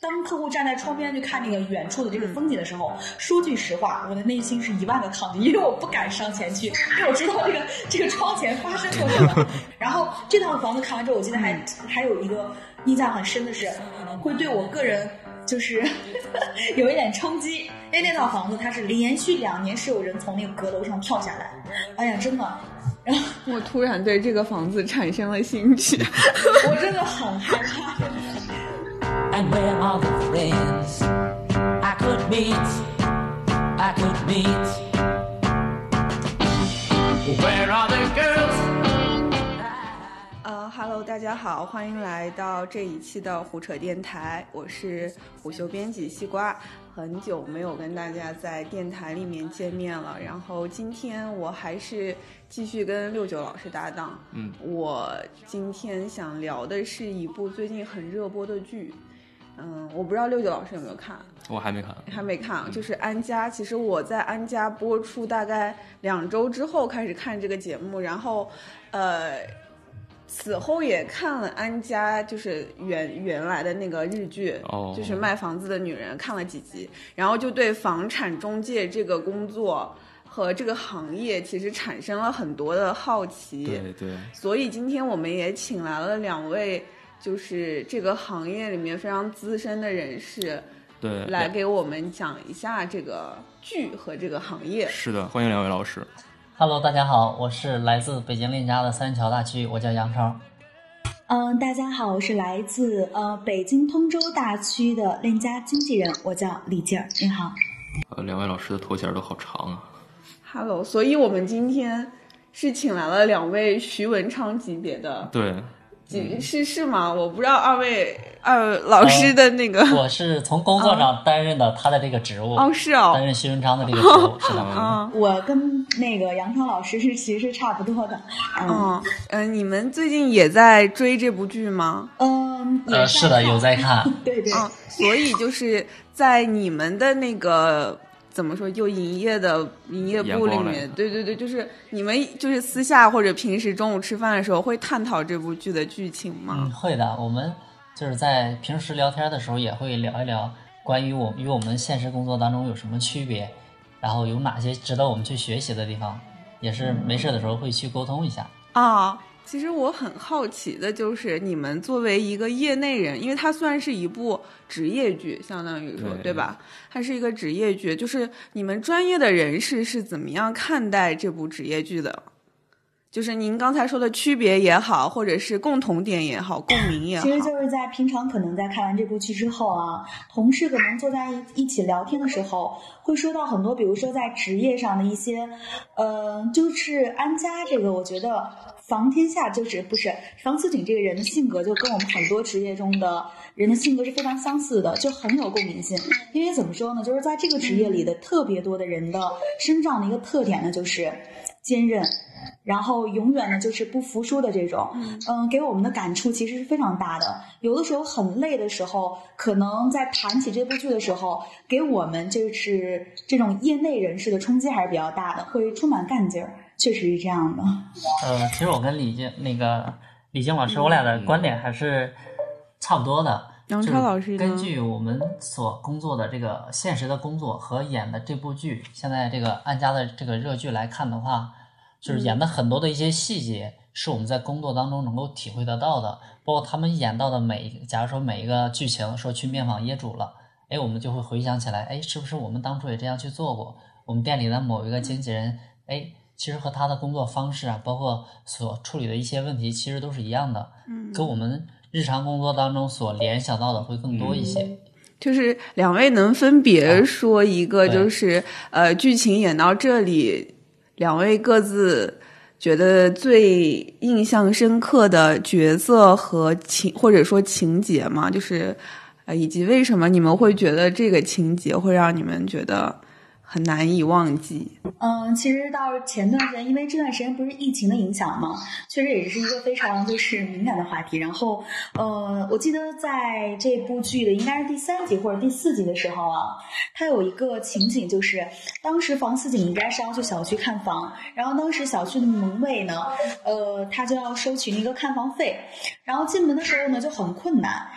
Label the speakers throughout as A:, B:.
A: 当客户站在窗边去看那个远处的这个风景的时候，说句实话，我的内心是一万个抗拒，因为我不敢上前去，因为我知道这个这个窗前发生过什么。然后这套房子看完之后，我记得还还有一个印象很深的是，会对我个人就是 有一点冲击，因为那套房子它是连续两年是有人从那个阁楼上跳下来，哎呀，真的。然后
B: 我突然对这个房子产生了兴趣，
A: 我真的很害怕。
C: And where are the friends I could meet? I could meet. Where are the girls?
B: 呃哈喽，大家好，欢迎来到这一期的胡扯电台，我是虎嗅编辑西瓜。很久没有跟大家在电台里面见面了，然后今天我还是继续跟六九老师搭档。
D: 嗯，
B: 我今天想聊的是一部最近很热播的剧。嗯，我不知道六九老师有没有看，
D: 我还没看。
B: 还没看，啊就是《安家》。其实我在《安家》播出大概两周之后开始看这个节目，然后，呃，此后也看了《安家》，就是原原来的那个日剧，
D: 哦
B: 就是卖房子的女人，看了几集，然后就对房产中介这个工作和这个行业其实产生了很多的好奇。
D: 对对，
B: 所以今天我们也请来了两位，就是这个行业里面非常资深的人士。
D: 对，
B: 来给我们讲一下这个剧和这个行业。
D: 是的，欢迎两位老师。
E: Hello，大家好，我是来自北京链家的三桥大区，我叫杨超。
A: 嗯，大家好，我是来自呃北京通州大区的链家经纪人，我叫李静儿，你好。
D: 呃，两位老师的头衔都好长啊。
B: Hello，所以我们今天是请来了两位徐文昌级别的，
D: 对，
B: 几是是吗？我不知道二位二老师的那个、
E: 我是从工作上担任的他的这个职务，
B: 哦是哦
E: 担任徐文昌的这个职务，是的。
B: 嗯
A: 我跟那个杨超老师是其实是差不多的，嗯
B: 嗯嗯，你们最近也在追这部剧吗？
A: 嗯，也
E: 呃，是的，有在看。
A: 对对，
B: 啊，所以就是在你们的那个怎么说，就营业的营业部里面，对对对，就是你们就是私下或者平时中午吃饭的时候会探讨这部剧的剧情吗？
E: 嗯，会的。我们就是在平时聊天的时候也会聊一聊关于我与我们现实工作当中有什么区别，然后有哪些值得我们去学习的地方，也是没事的时候会去沟通一下。
B: 啊，其实我很好奇的就是，你们作为一个业内人，因为它算是一部职业剧，相当于说
D: 对
B: 对吧？它是一个职业剧，就是你们专业的人士是怎么样看待这部职业剧的？就是您刚才说的区别也好，或者是共同点也好，共鸣也好
A: 其，实就是在平常可能在看完这部剧之后啊，同事可能坐在一一起聊天的时候，会说到很多，比如说在职业上的一些，呃，就是安家这个，我觉得房天下就是不是房思锦这个人的性格，就跟我们很多职业中的人的性格是非常相似的，就很有共鸣性。因为怎么说呢，就是在这个职业里的特别多的人的身上的一个特点呢，就是坚韧。然后永远呢就是不服输的这种，嗯，给我们的感触其实是非常大的。有的时候很累的时候，可能在谈起这部剧的时候，给我们就是这种业内人士的冲击还是比较大的，会充满干劲儿，确实是这样的。
E: 呃，其实我跟李静那个李静老师，我俩的观点还是差不多的。
B: 杨
E: 就是
B: 超老师
E: 根据我们所工作的这个现实的工作和演的这部剧，现在这个安家的这个热剧来看的话，就是演的很多的一些细节，是我们在工作当中能够体会得到的。包括他们演到的每一，假如说每一个剧情，说去面访业主了，哎，我们就会回想起来，哎，是不是我们当初也这样去做过？我们店里的某一个经纪人，哎，其实和他的工作方式啊，包括所处理的一些问题，其实都是一样的，
B: 嗯。
E: 跟我们日常工作当中所联想到的会更多一些。
B: 就是两位能分别说一个，就是呃，剧情演到这里，两位各自觉得最印象深刻的角色和情，或者说情节嘛，就是呃，以及为什么你们会觉得这个情节会让你们觉得很难以忘记？
A: 嗯，其实到前段时间，因为这段时间不是疫情的影响嘛，确实也是一个非常就是敏感的话题。然后，呃，我记得在这部剧的应该是第三集或者第四集的时候啊，它有一个情景，就是当时房思锦应该是要去小区看房，然后当时小区的门卫呢，呃，他就要收取那个看房费，然后进门的时候呢就很困难。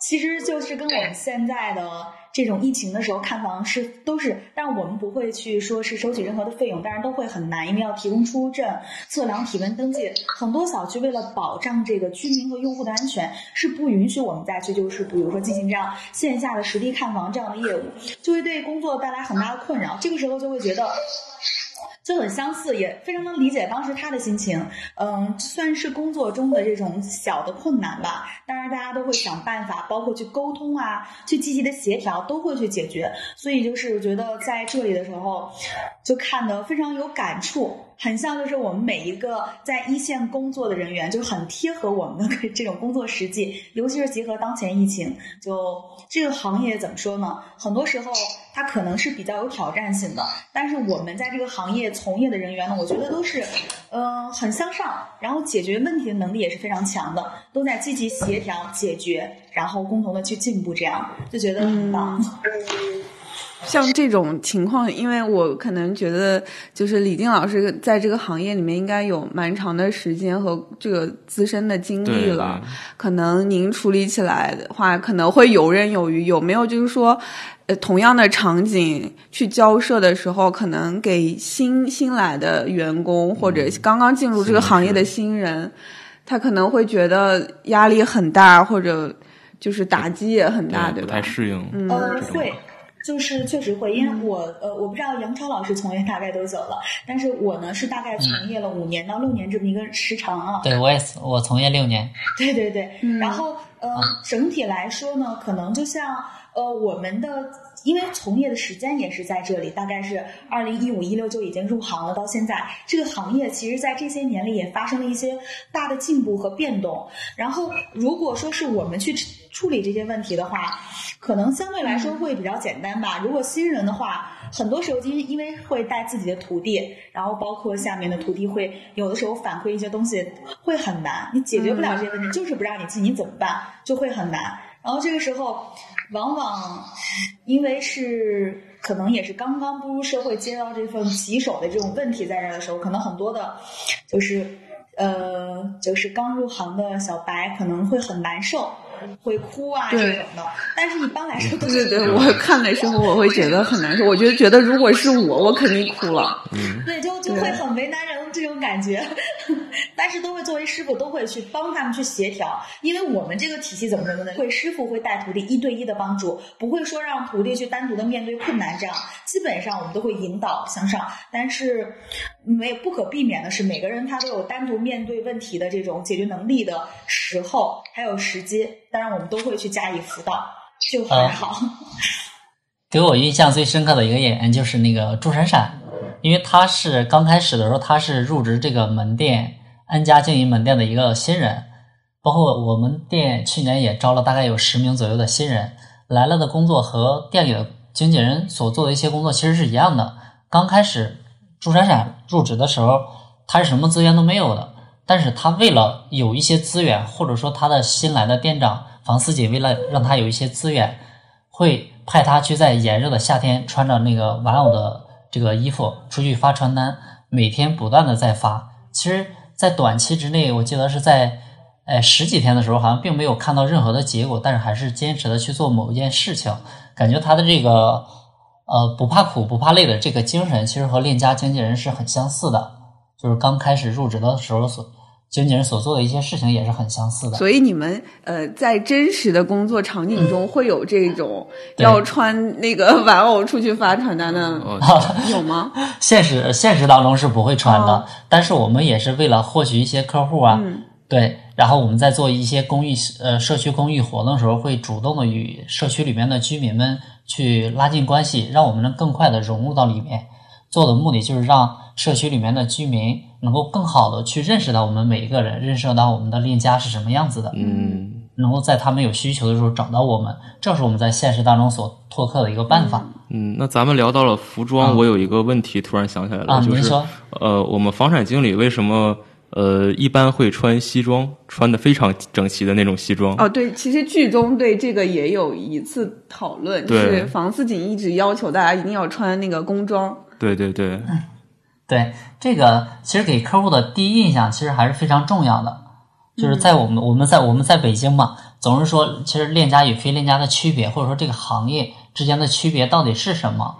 A: 其实就是跟我们现在的这种疫情的时候看房是都是，但我们不会去说是收取任何的费用，但是都会很难，因为要提供出入证、测量体温登记。很多小区为了保障这个居民和用户的安全，是不允许我们再去就是比如说进行这样线下的实地看房这样的业务，就会对工作带来很大的困扰。这个时候就会觉得。就很相似，也非常能理解当时他的心情。嗯，算是工作中的这种小的困难吧。当然，大家都会想办法，包括去沟通啊，去积极的协调，都会去解决。所以，就是我觉得在这里的时候，就看得非常有感触，很像就是我们每一个在一线工作的人员，就很贴合我们的这种工作实际。尤其是结合当前疫情，就这个行业怎么说呢？很多时候它可能是比较有挑战性的，但是我们在这个行业。从业的人员呢，我觉得都是，呃，很向上，然后解决问题的能力也是非常强的，都在积极协调解决，然后共同的去进步，这样就觉得很棒。
B: 像这种情况，因为我可能觉得，就是李静老师在这个行业里面应该有蛮长的时间和这个资深的经历了，可能您处理起来的话，可能会游刃有余。有没有就是说？呃同样的场景去交涉的时候，可能给新新来的员工或者刚刚进入这个行业的新人，他可能会觉得压力很大，或者就是打击也很大，
D: 对
B: 吧？
D: 不太适应。
A: 嗯，会，就是确实会，因为我呃，我不知道杨超老师从业大概多久了，但是我呢是大概从业了五年到六年这么一个时长啊。
E: 对，我也是，我从业六年。
A: 对对对，然后呃，整体来说呢，可能就像。呃，我们的因为从业的时间也是在这里，大概是二零一五一六就已经入行了，到现在这个行业其实，在这些年里也发生了一些大的进步和变动。然后，如果说是我们去处理这些问题的话，可能相对来说会比较简单吧。如果新人的话，很多时候因为因为会带自己的徒弟，然后包括下面的徒弟会有的时候反馈一些东西会很难，你解决不了这些问题，就是不让你进，你怎么办？就会很难。然后这个时候。往往因为是可能也是刚刚步入社会，接到这份棘手的这种问题在这儿的时候，可能很多的，就是呃，就是刚入行的小白可能会很难受。会哭啊这种的，但是一般来说，
B: 对对对，我看的时候我会觉得很难受。我就觉得如果是我，我肯定哭了。
D: 嗯，
A: 对，就就会很为难人这种感觉。但是都会作为师傅，都会去帮他们去协调，因为我们这个体系怎么怎么的，会师傅会带徒弟一对一的帮助，不会说让徒弟去单独的面对困难。这样基本上我们都会引导向上，但是没不可避免的是，每个人他都有单独面对问题的这种解决能力的时候，还有时机。当然，我们都会去加以辅导，就很好。
E: 给我印象最深刻的一个演员就是那个朱闪闪，因为他是刚开始的时候，他是入职这个门店安家经营门店的一个新人。包括我们店去年也招了大概有十名左右的新人来了的工作和店里的经纪人所做的一些工作其实是一样的。刚开始朱闪闪入职的时候，他是什么资源都没有的。但是他为了有一些资源，或者说他的新来的店长房思姐为了让他有一些资源，会派他去在炎热的夏天穿着那个玩偶的这个衣服出去发传单，每天不断的在发。其实，在短期之内，我记得是在哎十几天的时候，好像并没有看到任何的结果，但是还是坚持的去做某一件事情。感觉他的这个呃不怕苦不怕累的这个精神，其实和链家经纪人是很相似的，就是刚开始入职的时候所。经纪人所做的一些事情也是很相似的，
B: 所以你们呃在真实的工作场景中会有这种要穿那个 玩偶出去发传单的有吗？
E: 现实现实当中是不会穿的，但是我们也是为了获取一些客户啊，对，然后我们在做一些公益呃社区公益活动的时候，会主动的与社区里面的居民们去拉近关系，让我们能更快的融入到里面。做的目的就是让社区里面的居民能够更好的去认识到我们每一个人，认识到我们的链家是什么样子的。
D: 嗯，
E: 能够在他们有需求的时候找到我们，这是我们在现实当中所拓客的一个办法。
D: 嗯，那咱们聊到了服装，我有一个问题突然想起来了，就是呃，我们房产经理为什么呃一般会穿西装，穿的非常整齐的那种西装？
B: 哦，对，其实剧中对这个也有一次讨论，就是房思锦一直要求大家一定要穿那个工装。
D: 对对对，
E: 对这个其实给客户的第一印象其实还是非常重要的。就是在我们我们在我们在北京嘛，总是说，其实链家与非链家的区别，或者说这个行业之间的区别到底是什么？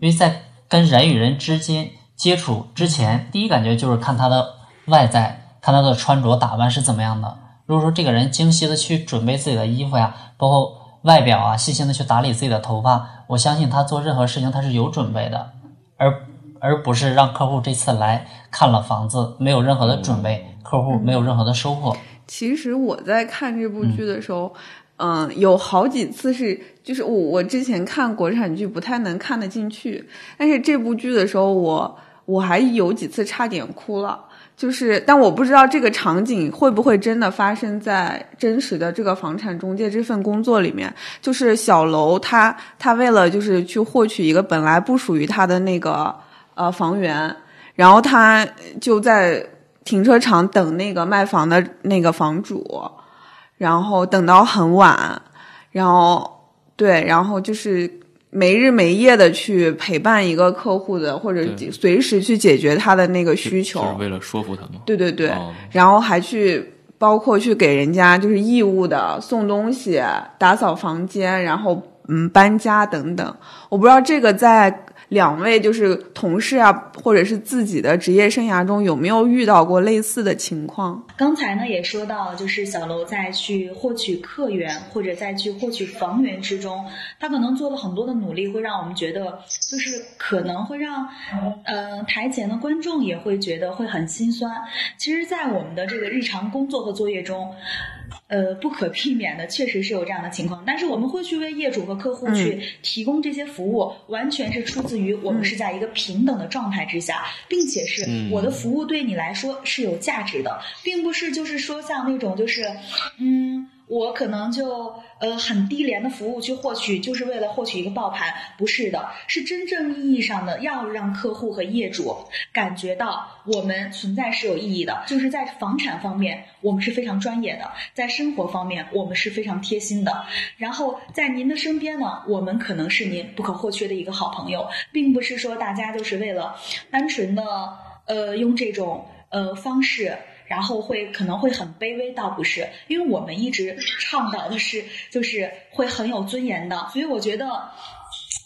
E: 因为在跟人与人之间接触之前，第一感觉就是看他的外在，看他的穿着打扮是怎么样的。如果说这个人精细的去准备自己的衣服呀，包括外表啊，细心的去打理自己的头发，我相信他做任何事情他是有准备的，而而不是让客户这次来看了房子没有任何的准备，客户没有任何的收获。
B: 其实我在看这部剧的时候，嗯，有好几次是，就是我我之前看国产剧不太能看得进去，但是这部剧的时候，我我还有几次差点哭了。就是，但我不知道这个场景会不会真的发生在真实的这个房产中介这份工作里面。就是小楼他他为了就是去获取一个本来不属于他的那个呃房源，然后他就在。停车场等那个卖房的那个房主，然后等到很晚，然后对，然后就是没日没夜的去陪伴一个客户的，或者随时去解决他的那个需求，
D: 就是为了说服他吗？
B: 对对对，然后还去包括去给人家就是义务的送东西、打扫房间，然后嗯搬家等等。我不知道这个在。两位就是同事啊，或者是自己的职业生涯中有没有遇到过类似的情况？
A: 刚才呢也说到，就是小楼在去获取客源或者在去获取房源之中，他可能做了很多的努力，会让我们觉得就是可能会让呃台前的观众也会觉得会很心酸。其实，在我们的这个日常工作和作业中。呃，不可避免的，确实是有这样的情况。但是我们会去为业主和客户去提供这些服务，完全是出自于我们是在一个平等的状态之下，并且是我的服务对你来说是有价值的，并不是就是说像那种就是，嗯。我可能就呃很低廉的服务去获取，就是为了获取一个爆盘，不是的，是真正意义上的要让客户和业主感觉到我们存在是有意义的。就是在房产方面，我们是非常专业的；在生活方面，我们是非常贴心的。然后在您的身边呢，我们可能是您不可或缺的一个好朋友，并不是说大家就是为了单纯的呃用这种呃方式。然后会可能会很卑微，倒不是，因为我们一直倡导的是，就是会很有尊严的，所以我觉得。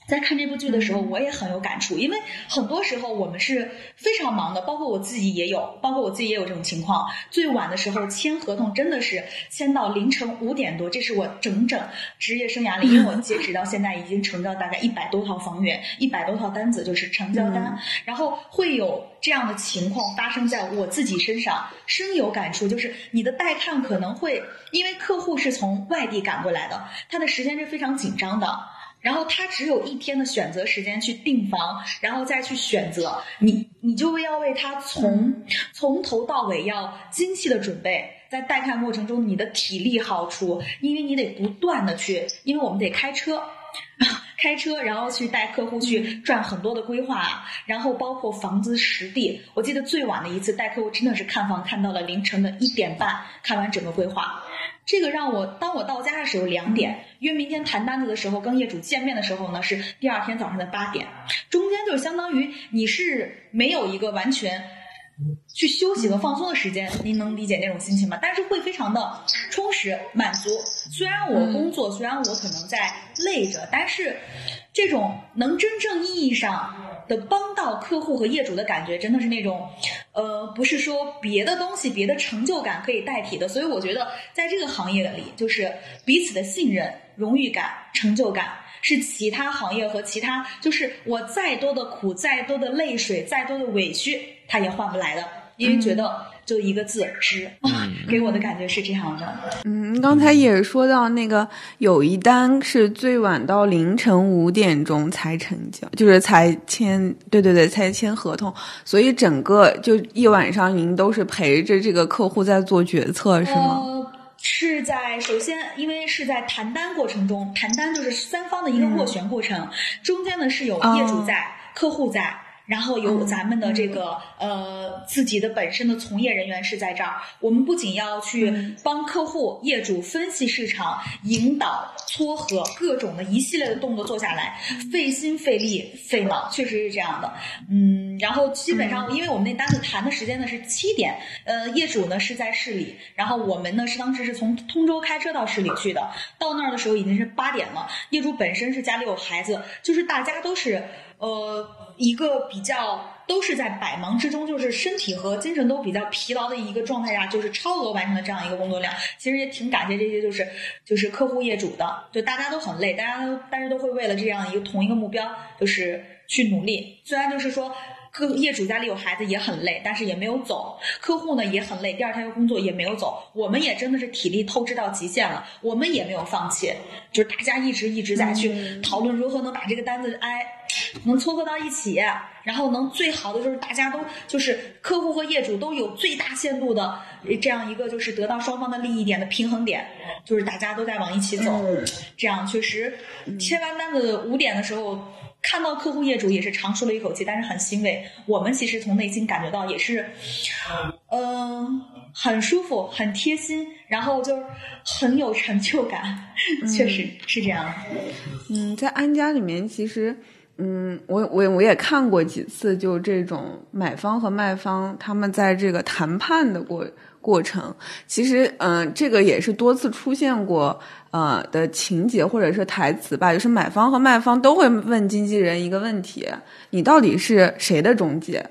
A: 在看这部剧的时候，我也很有感触，因为很多时候我们是非常忙的，包括我自己也有，包括我自己也有这种情况。最晚的时候签合同真的是签到凌晨五点多，这是我整整职业生涯里，因为我截止到现在已经成交大概一百多套房源，一百多套单子就是成交单，然后会有这样的情况发生在我自己身上，深有感触。就是你的带看可能会因为客户是从外地赶过来的，他的时间是非常紧张的。然后他只有一天的选择时间去订房，然后再去选择你，你就要为他从从头到尾要精细的准备，在带看过程中你的体力耗出，因为你得不断的去，因为我们得开车，开车然后去带客户去转很多的规划，然后包括房子实地，我记得最晚的一次带客户真的是看房看到了凌晨的一点半，看完整个规划。这个让我当我到家的时候两点，约明天谈单子的时候跟业主见面的时候呢是第二天早上的八点，中间就相当于你是没有一个完全去休息和放松的时间，您能理解那种心情吗？但是会非常的充实满足。虽然我工作，虽然我可能在累着，但是这种能真正意义上。的帮到客户和业主的感觉，真的是那种，呃，不是说别的东西、别的成就感可以代替的。所以我觉得，在这个行业里，就是彼此的信任、荣誉感、成就感，是其他行业和其他，就是我再多的苦、再多的泪水、再多的委屈，他也换不来的。因为觉得就一个字值，给我的感觉是这样的。
B: 嗯，刚才也说到那个有一单是最晚到凌晨五点钟才成交，就是才签，对对对，才签合同。所以整个就一晚上您都是陪着这个客户在做决策，是吗？
A: 是在首先，因为是在谈单过程中，谈单就是三方的一个斡旋过程，中间呢是有业主在，客户在。然后有咱们的这个呃自己的本身的从业人员是在这儿，我们不仅要去帮客户业主分析市场、引导、撮合各种的一系列的动作做下来，费心费力费脑，确实是这样的。嗯，然后基本上，因为我们那单子谈的时间呢是七点，呃，业主呢是在市里，然后我们呢是当时是从通州开车到市里去的，到那儿的时候已经是八点了。业主本身是家里有孩子，就是大家都是呃一个比较都是在百忙之中，就是身体和精神都比较疲劳的一个状态下，就是超额完成了这样一个工作量。其实也挺感谢这些就是就是客户业主的，就大家都很累，大家都但是都会为了这样一个同一个目标，就是去努力。虽然就是说。客业主家里有孩子也很累，但是也没有走。客户呢也很累，第二天又工作也没有走。我们也真的是体力透支到极限了，我们也没有放弃，就是大家一直一直在去讨论如何能把这个单子哎能撮合到一起，然后能最好的就是大家都就是客户和业主都有最大限度的这样一个就是得到双方的利益点的平衡点，就是大家都在往一起走，这样确实签完单子五点的时候。看到客户业主也是长舒了一口气，但是很欣慰。我们其实从内心感觉到也是，嗯，很舒服，很贴心，然后就是很有成就感，确实是这样。
B: 嗯，在安家里面，其实，嗯，我我我也看过几次，就这种买方和卖方他们在这个谈判的过过程，其实，嗯，这个也是多次出现过。呃的情节或者是台词吧，就是买方和卖方都会问经纪人一个问题：你到底是谁的中介？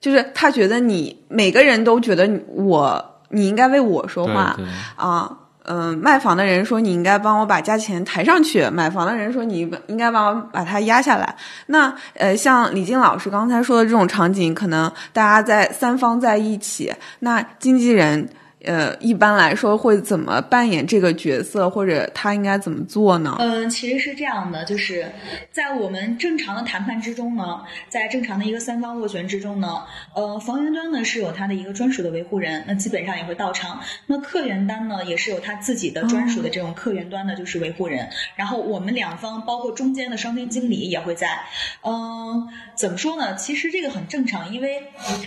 B: 就是他觉得你每个人都觉得我你应该为我说话啊。嗯，卖房的人说你应该帮我把价钱抬上去，买房的人说你应该帮我把它压下来。那呃，像李静老师刚才说的这种场景，可能大家在三方在一起，那经纪人。呃，一般来说会怎么扮演这个角色，或者他应该怎么做呢？
A: 嗯，其实是这样的，就是在我们正常的谈判之中呢，在正常的一个三方斡旋之中呢，呃，房源端呢是有他的一个专属的维护人，那基本上也会到场。那客源端呢也是有他自己的专属的这种客源端的就是维护人。然后我们两方包括中间的商店经理也会在。嗯，怎么说呢？其实这个很正常，因为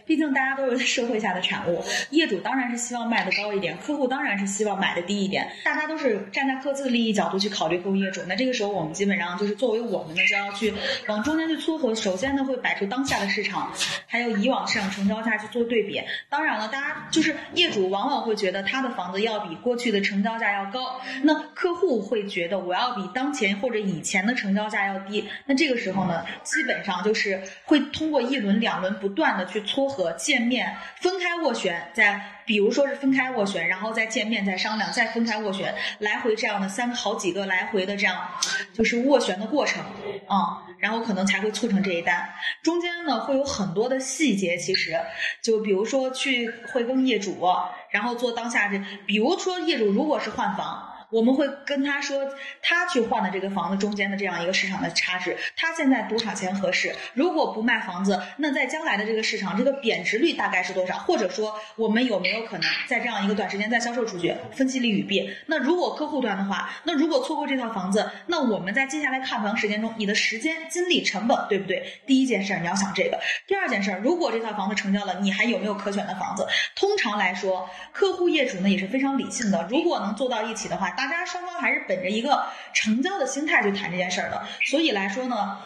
A: 毕竟大家都是社会下的产物，业主当然是希望卖的。高一点，客户当然是希望买的低一点，大家都是站在各自的利益角度去考虑客户业主。那这个时候，我们基本上就是作为我们呢，就要去往中间去撮合。首先呢，会摆出当下的市场，还有以往市场成交价去做对比。当然了，大家就是业主往往会觉得他的房子要比过去的成交价要高，那客户会觉得我要比当前或者以前的成交价要低。那这个时候呢，基本上就是会通过一轮两轮不断的去撮合、见面、分开斡旋，在。比如说是分开斡旋，然后再见面，再商量，再分开斡旋，来回这样的三好几个来回的这样，就是斡旋的过程啊，然后可能才会促成这一单。中间呢会有很多的细节，其实就比如说去会跟业主，然后做当下这，比如说业主如果是换房。我们会跟他说，他去换的这个房子中间的这样一个市场的差值，他现在多少钱合适？如果不卖房子，那在将来的这个市场，这个贬值率大概是多少？或者说，我们有没有可能在这样一个短时间再销售出去？分析利与弊。那如果客户端的话，那如果错过这套房子，那我们在接下来看房时间中，你的时间、精力、成本，对不对？第一件事你要想这个。第二件事，如果这套房子成交了，你还有没有可选的房子？通常来说，客户业主呢也是非常理性的，如果能做到一起的话。大家双方还是本着一个成交的心态去谈这件事儿的，所以来说呢，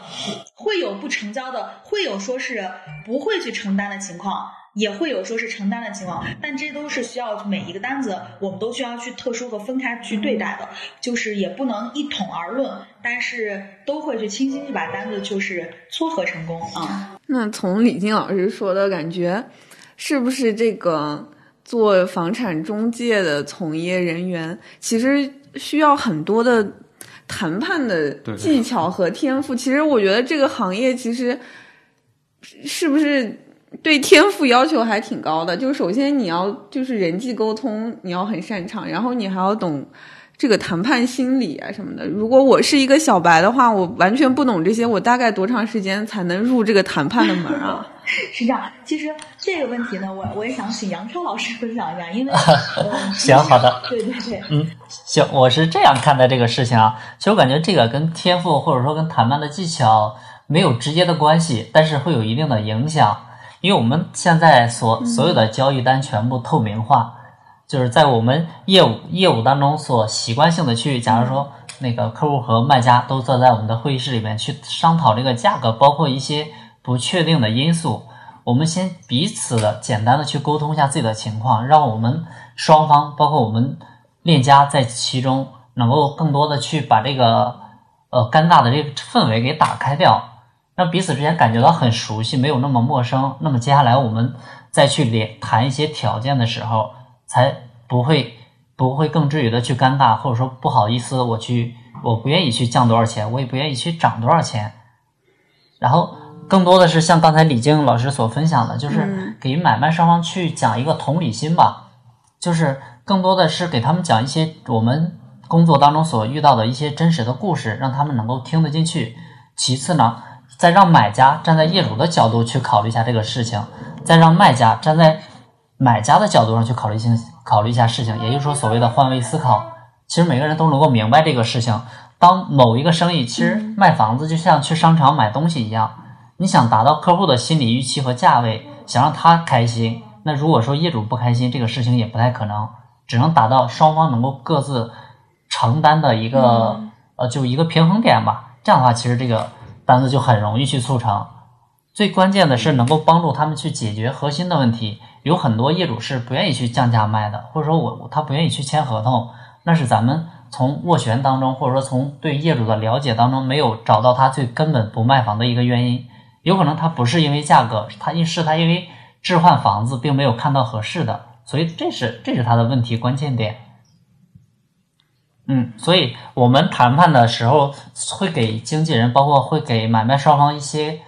A: 会有不成交的，会有说是不会去承担的情况，也会有说是承担的情况，但这都是需要每一个单子，我们都需要去特殊和分开去对待的，就是也不能一统而论，但是都会去倾心去把单子就是撮合成功啊。
B: 那从李静老师说的感觉，是不是这个？做房产中介的从业人员，其实需要很多的谈判的技巧和天赋。其实我觉得这个行业其实是不是对天赋要求还挺高的？就首先你要就是人际沟通，你要很擅长，然后你还要懂。这个谈判心理啊什么的，如果我是一个小白的话，我完全不懂这些，我大概多长时间才能入这个谈判的门啊？
A: 是这样，其实这个问题呢，我我也想请杨超老师分享一下，因为
E: 行好的，
A: 对对对，
E: 嗯，行，我是这样看待这个事情啊。其实我感觉这个跟天赋或者说跟谈判的技巧没有直接的关系，但是会有一定的影响，因为我们现在所所有的交易单全部透明化。就是在我们业务业务当中所习惯性的去，假如说那个客户和卖家都坐在我们的会议室里面去商讨这个价格，包括一些不确定的因素，我们先彼此的简单的去沟通一下自己的情况，让我们双方，包括我们链家在其中，能够更多的去把这个呃尴尬的这个氛围给打开掉，让彼此之间感觉到很熟悉，没有那么陌生。那么接下来我们再去连谈一些条件的时候，才不会不会更至于的去尴尬，或者说不好意思，我去我不愿意去降多少钱，我也不愿意去涨多少钱，然后。更多的是像刚才李静老师所分享的，就是给买卖双方去讲一个同理心吧，就是更多的是给他们讲一些我们工作当中所遇到的一些真实的故事，让他们能够听得进去。其次呢，再让买家站在业主的角度去考虑一下这个事情，再让卖家站在买家的角度上去考虑性考虑一下事情，也就是说所谓的换位思考。其实每个人都能够明白这个事情。当某一个生意，其实卖房子就像去商场买东西一样。你想达到客户的心理预期和价位，想让他开心，那如果说业主不开心，这个事情也不太可能，只能达到双方能够各自承担的一个呃，就一个平衡点吧。这样的话，其实这个单子就很容易去促成。最关键的是能够帮助他们去解决核心的问题。有很多业主是不愿意去降价卖的，或者说我他不愿意去签合同，那是咱们从斡旋当中，或者说从对业主的了解当中，没有找到他最根本不卖房的一个原因。有可能他不是因为价格，他因是他因为置换房子并没有看到合适的，所以这是这是他的问题关键点。嗯，所以我们谈判的时候会给经纪人，包括会给买卖双方一些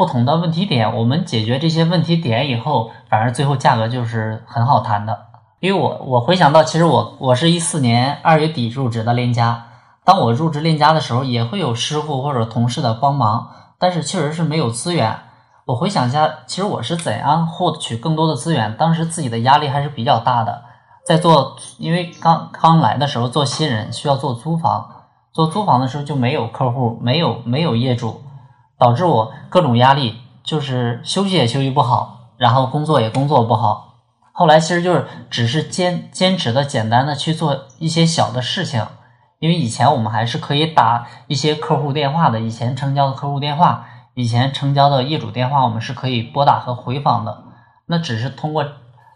E: 不同的问题点，我们解决这些问题点以后，反而最后价格就是很好谈的。因为我我回想到，其实我我是一四年二月底入职的链家，当我入职链家的时候，也会有师傅或者同事的帮忙。但是确实是没有资源。我回想一下，其实我是怎样获取更多的资源？当时自己的压力还是比较大的，在做，因为刚刚来的时候做新人需要做租房，做租房的时候就没有客户，没有没有业主，导致我各种压力，就是休息也休息不好，然后工作也工作不好。后来其实就是只是坚坚持的简单的去做一些小的事情。因为以前我们还是可以打一些客户电话的，以前成交的客户电话，以前成交的业主电话，我们是可以拨打和回访的。那只是通过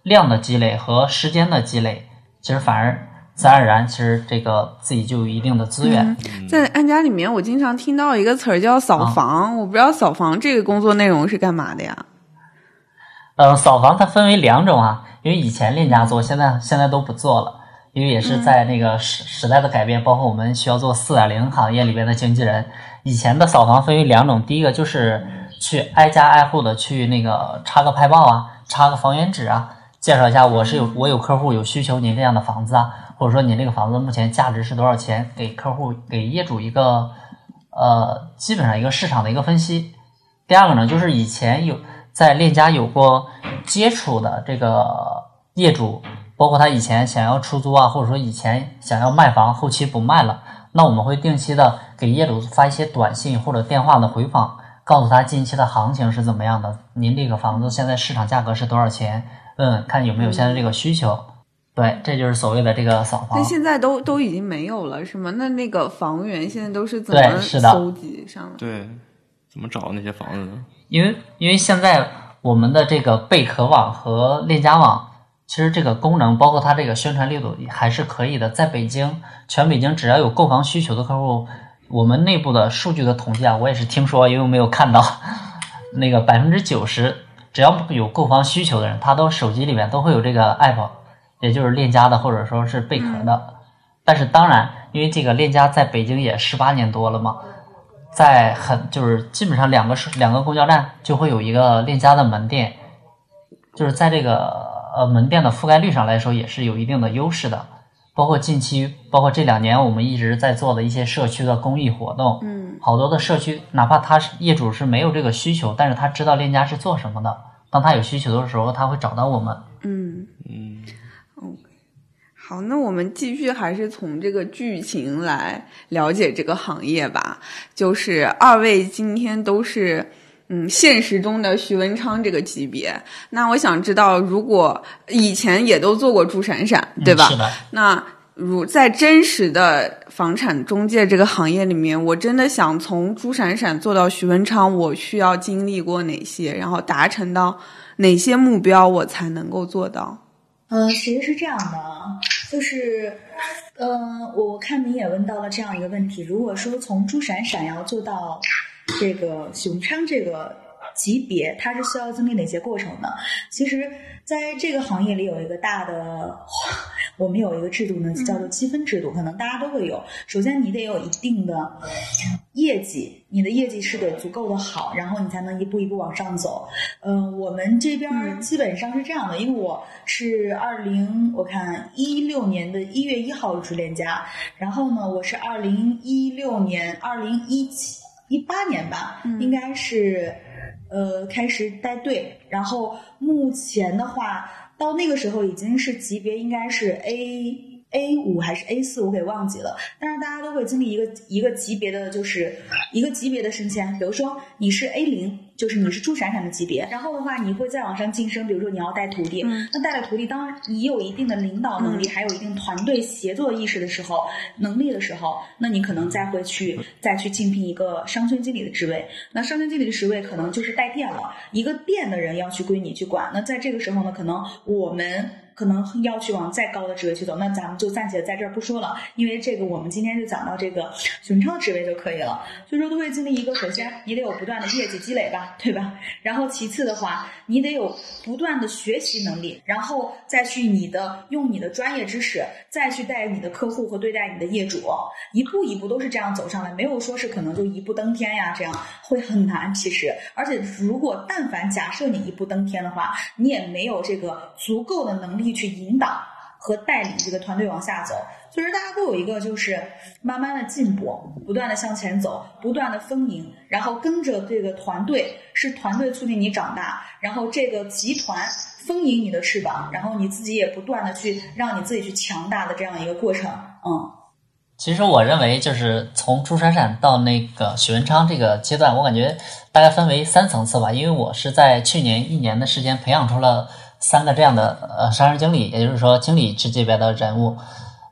E: 量的积累和时间的积累，其实反而自然而然，其实这个自己就有一定的资源。
B: 在安家里面，我经常听到一个词儿叫扫房，我不知道扫房这个工作内容是干嘛的呀？
E: 嗯，扫房它分为两种啊，因为以前链家做，现在现在都不做了。因为也是在那个时时代的改变，包括我们需要做四点零行业里边的经纪人。以前的扫房分为两种，第一个就是去挨家挨户的去那个插个拍报啊，插个房源纸啊，介绍一下我是有我有客户有需求您这样的房子啊，或者说您这个房子目前价值是多少钱，给客户给业主一个呃基本上一个市场的一个分析。第二个呢，就是以前有在链家有过接触的这个业主。包括他以前想要出租啊，或者说以前想要卖房，后期不卖了，那我们会定期的给业主发一些短信或者电话的回访，告诉他近期的行情是怎么样的，您这个房子现在市场价格是多少钱？嗯，看有没有现在这个需求。对，这就是所谓的这个扫房。
B: 那现在都都已经没有了，是吗？那那个房源现在都是怎么搜集上的？
D: 对，怎么找那些房子呢？
E: 因为因为现在我们的这个贝壳网和链家网。其实这个功能，包括它这个宣传力度还是可以的。在北京，全北京只要有购房需求的客户，我们内部的数据的统计啊，我也是听说，因为没有看到。那个百分之九十，只要有购房需求的人，他都手机里面都会有这个 app，也就是链家的或者说是贝壳的。但是当然，因为这个链家在北京也十八年多了嘛，在很就是基本上两个两个公交站就会有一个链家的门店，就是在这个。呃，门店的覆盖率上来说也是有一定的优势的，包括近期，包括这两年我们一直在做的一些社区的公益活动，
B: 嗯，
E: 好多的社区，哪怕他是业主是没有这个需求，但是他知道链家是做什么的，当他有需求的时候，他会找到我们。
B: 嗯嗯好，那我们继续还是从这个剧情来了解这个行业吧，就是二位今天都是。嗯，现实中的徐文昌这个级别，那我想知道，如果以前也都做过朱闪闪，对吧？
E: 是的。
B: 那如在真实的房产中介这个行业里面，我真的想从朱闪闪做到徐文昌，我需要经历过哪些，然后达成到哪些目标，我才能够做到？
A: 嗯，其实是这样的，就是，呃，我看你也问到了这样一个问题，如果说从朱闪闪要做到这个熊昌这个级别，它是需要经历哪些过程呢？其实，在这个行业里有一个大的。我们有一个制度呢，叫做积分制度，可能大家都会有。首先，你得有一定的业绩，你的业绩是得足够的好，然后你才能一步一步往上走。嗯，我们这边基本上是这样的，因为我是二零，我看一六年的一月一号入职链家，然后呢，我是二零一六年、二零一七、一八年吧，应该是呃开始带队，然后目前的话。到那个时候已经是级别应该是 A。A 五还是 A 四，我给忘记了。但是大家都会经历一个一个级别的，就是一个级别的升迁。比如说你是 A 零，就是你是朱闪闪的级别。然后的话，你会再往上晋升。比如说你要带徒弟，那带了徒弟，当你有一定的领导能力，还有一定团队协作意识的时候，能力的时候，那你可能再会去再去竞聘一个商圈经理的职位。那商圈经理的职位可能就是带店了，一个店的人要去归你去管。那在这个时候呢，可能我们。可能要去往再高的职位去走，那咱们就暂且在这儿不说了，因为这个我们今天就讲到这个熊超职位就可以了。所以说都会经历一个，首先你得有不断的业绩积累吧，对吧？然后其次的话，你得有不断的学习能力，然后再去你的用你的专业知识再去带你的客户和对待你的业主，一步一步都是这样走上来，没有说是可能就一步登天呀，这样会很难。其实，而且如果但凡假设你一步登天的话，你也没有这个足够的能力。去引导和带领这个团队往下走，所以说大家都有一个就是慢慢的进步，不断的向前走，不断的丰盈，然后跟着这个团队，是团队促进你长大，然后这个集团丰盈你的翅膀，然后你自己也不断的去让你自己去强大的这样一个过程。嗯，
E: 其实我认为就是从朱闪闪到那个许文昌这个阶段，我感觉大概分为三层次吧，因为我是在去年一年的时间培养出了。三个这样的呃商业经理，也就是说经理职级别的人物，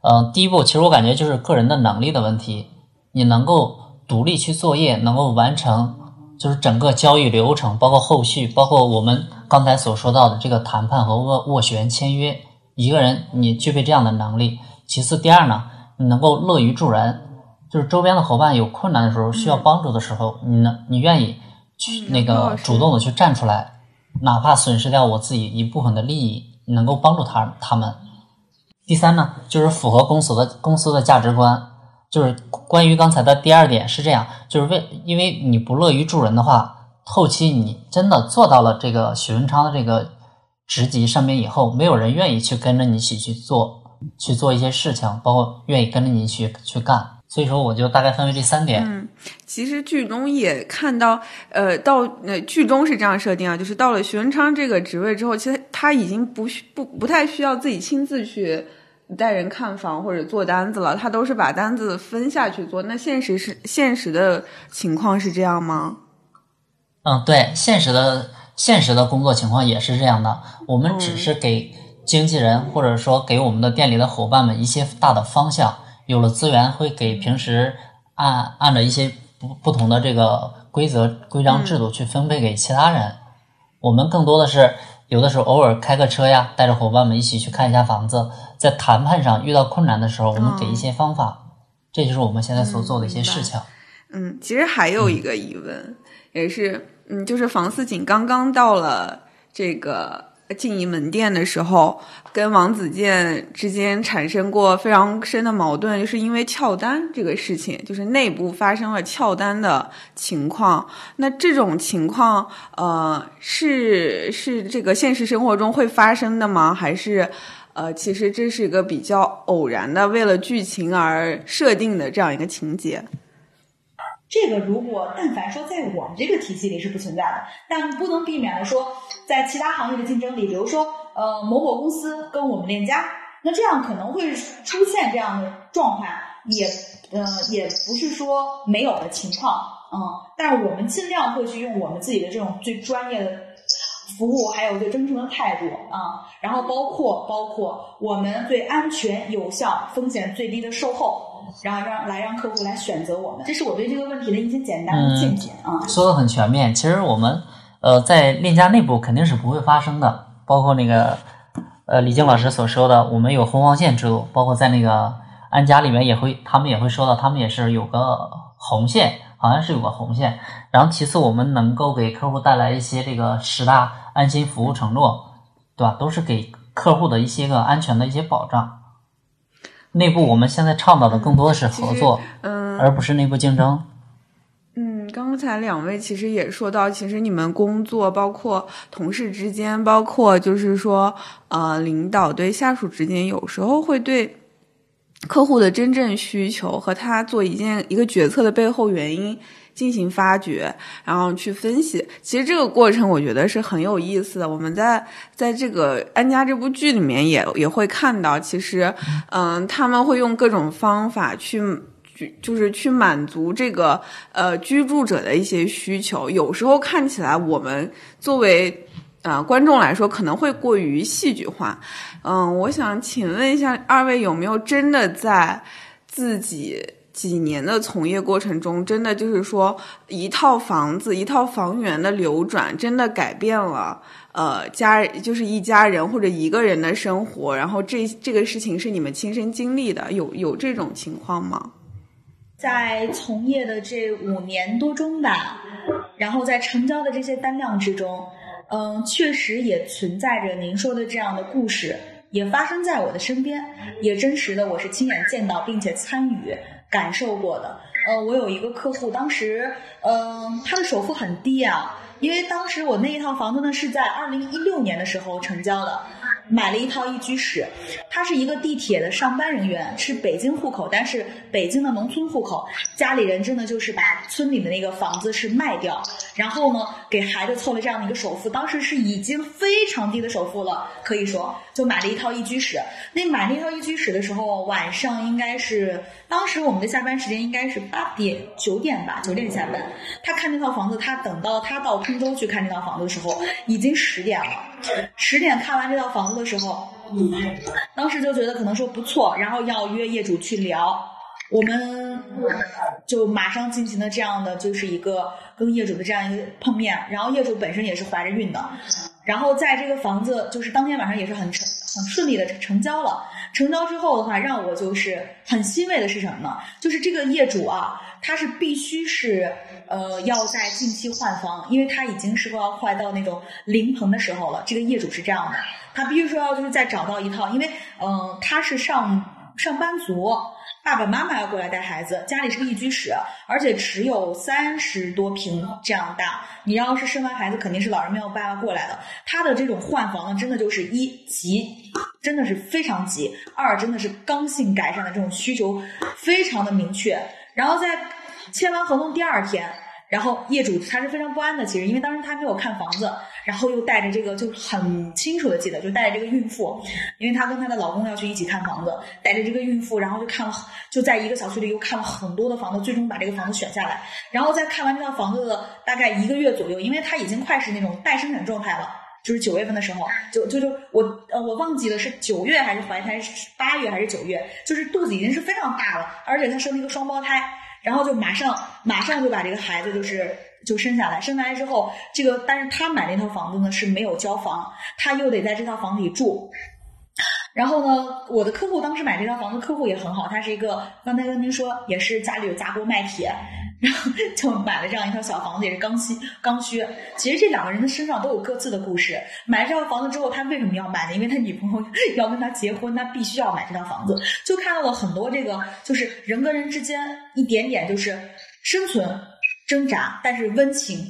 E: 嗯，第一步其实我感觉就是个人的能力的问题，你能够独立去作业，能够完成就是整个交易流程，包括后续，包括我们刚才所说到的这个谈判和斡斡旋签约，一个人你具备这样的能力。其次，第二呢，你能够乐于助人，就是周边的伙伴有困难的时候需要帮助的时候，你能你愿意去那个主动的去站出来。哪怕损失掉我自己一部分的利益，能够帮助他他们。第三呢，就是符合公司的公司的价值观。就是关于刚才的第二点是这样，就是为因为你不乐于助人的话，后期你真的做到了这个许文昌的这个职级上面以后，没有人愿意去跟着你一起去做去做一些事情，包括愿意跟着你去去干。所以说，我就大概分为这三点。
B: 嗯，其实剧中也看到，呃，到呃剧中是这样设定啊，就是到了徐文昌这个职位之后，其实他已经不需不不太需要自己亲自去带人看房或者做单子了，他都是把单子分下去做。那现实是现实的情况是这样吗？
E: 嗯，对，现实的现实的工作情况也是这样的。我们只是给经纪人或者说给我们的店里的伙伴们一些大的方向。有了资源，会给平时按按着一些不不同的这个规则、规章制度去分配给其他人。我们更多的是有的时候偶尔开个车呀，带着伙伴们一起去看一下房子。在谈判上遇到困难的时候，我们给一些方法。这就是我们现在所做的一些事情。
B: 嗯，其实还有一个疑问，也是嗯，就是房思锦刚刚到了这个。经营门店的时候，跟王子健之间产生过非常深的矛盾，就是因为撬单这个事情，就是内部发生了撬单的情况。那这种情况，呃，是是这个现实生活中会发生的吗？还是呃，其实这是一个比较偶然的，为了剧情而设定的这样一个情节？
A: 这个如果但凡说在我们这个体系里是不存在的，但不能避免的说，在其他行业的竞争里，比如说呃某某公司跟我们链家，那这样可能会出现这样的状况，也呃也不是说没有的情况，嗯，但是我们尽量会去用我们自己的这种最专业的服务，还有对真诚的态度啊，然后包括包括我们最安全、有效、风险最低的售后，然后让来让客户来选择我们，这是我对这个问题的一些简单的见解啊。
E: 说的很全面，其实我们呃在链家内部肯定是不会发生的，包括那个呃李静老师所说的，我们有红黄线制度，包括在那个安家里面也会，他们也会说到，他们也是有个红线。好像是有个红线，然后其次我们能够给客户带来一些这个十大安心服务承诺，对吧？都是给客户的一些个安全的一些保障。内部我们现在倡导的更多的是合作，
B: 嗯，
E: 而不是内部竞争。
B: 嗯，刚才两位其实也说到，其实你们工作包括同事之间，包括就是说呃领导对下属之间，有时候会对。客户的真正需求和他做一件一个决策的背后原因进行发掘，然后去分析。其实这个过程我觉得是很有意思的。我们在在这个安家这部剧里面也也会看到，其实嗯，他们会用各种方法去，就是去满足这个呃居住者的一些需求。有时候看起来我们作为。啊，观众来说可能会过于戏剧化。嗯，我想请问一下二位，有没有真的在自己几年的从业过程中，真的就是说一套房子、一套房源的流转，真的改变了呃家，就是一家人或者一个人的生活？然后这这个事情是你们亲身经历的，有有这种情况吗？
A: 在从业的这五年多中吧，然后在成交的这些单量之中。嗯，确实也存在着您说的这样的故事，也发生在我的身边，也真实的我是亲眼见到并且参与感受过的。呃，我有一个客户，当时，嗯，他的首付很低啊，因为当时我那一套房子呢是在二零一六年的时候成交的。买了一套一居室，他是一个地铁的上班人员，是北京户口，但是北京的农村户口，家里人真的就是把村里的那个房子是卖掉，然后呢给孩子凑了这样的一个首付，当时是已经非常低的首付了，可以说就买了一套一居室。那买那套一居室的时候，晚上应该是当时我们的下班时间应该是八点九点吧，九点下班。他看那套房子，他等到他到温州去看这套房子的时候，已经十点了。十点看完这套房子的时候，当时就觉得可能说不错，然后要约业主去聊，我们就马上进行了这样的就是一个跟业主的这样一个碰面，然后业主本身也是怀着孕的，然后在这个房子就是当天晚上也是很成很顺利的成交了。成交之后的话，让我就是很欣慰的是什么呢？就是这个业主啊，他是必须是呃要在近期换房，因为他已经是快要快到那种临盆的时候了。这个业主是这样的，他必须说要就是再找到一套，因为嗯他是上上班族。爸爸妈妈要过来带孩子，家里是个一居室，而且只有三十多平这样大。你要是生完孩子，肯定是老人没有办法过来的。他的这种换房呢，真的就是一急，真的是非常急；二真的是刚性改善的这种需求非常的明确。然后在签完合同第二天。然后业主他是非常不安的，其实因为当时他没有看房子，然后又带着这个就很清楚的记得，就带着这个孕妇，因为她跟她的老公要去一起看房子，带着这个孕妇，然后就看了，就在一个小区里又看了很多的房子，最终把这个房子选下来。然后在看完这套房子的大概一个月左右，因为他已经快是那种待生产状态了，就是九月份的时候，就就就我呃我忘记了是九月还是怀胎八月还是九月，就是肚子已经是非常大了，而且她生了一个双胞胎。然后就马上马上就把这个孩子就是就生下来，生下来之后，这个但是他买那套房子呢是没有交房，他又得在这套房子里住。然后呢，我的客户当时买这套房子，客户也很好，他是一个刚才跟您说，也是家里有砸锅卖铁，然后就买了这样一套小房子，也是刚需刚需。其实这两个人的身上都有各自的故事。买这套房子之后，他为什么要买呢？因为他女朋友 要跟他结婚，他必须要买这套房子。就看到了很多这个，就是人跟人之间一点点就是生存挣扎，但是温情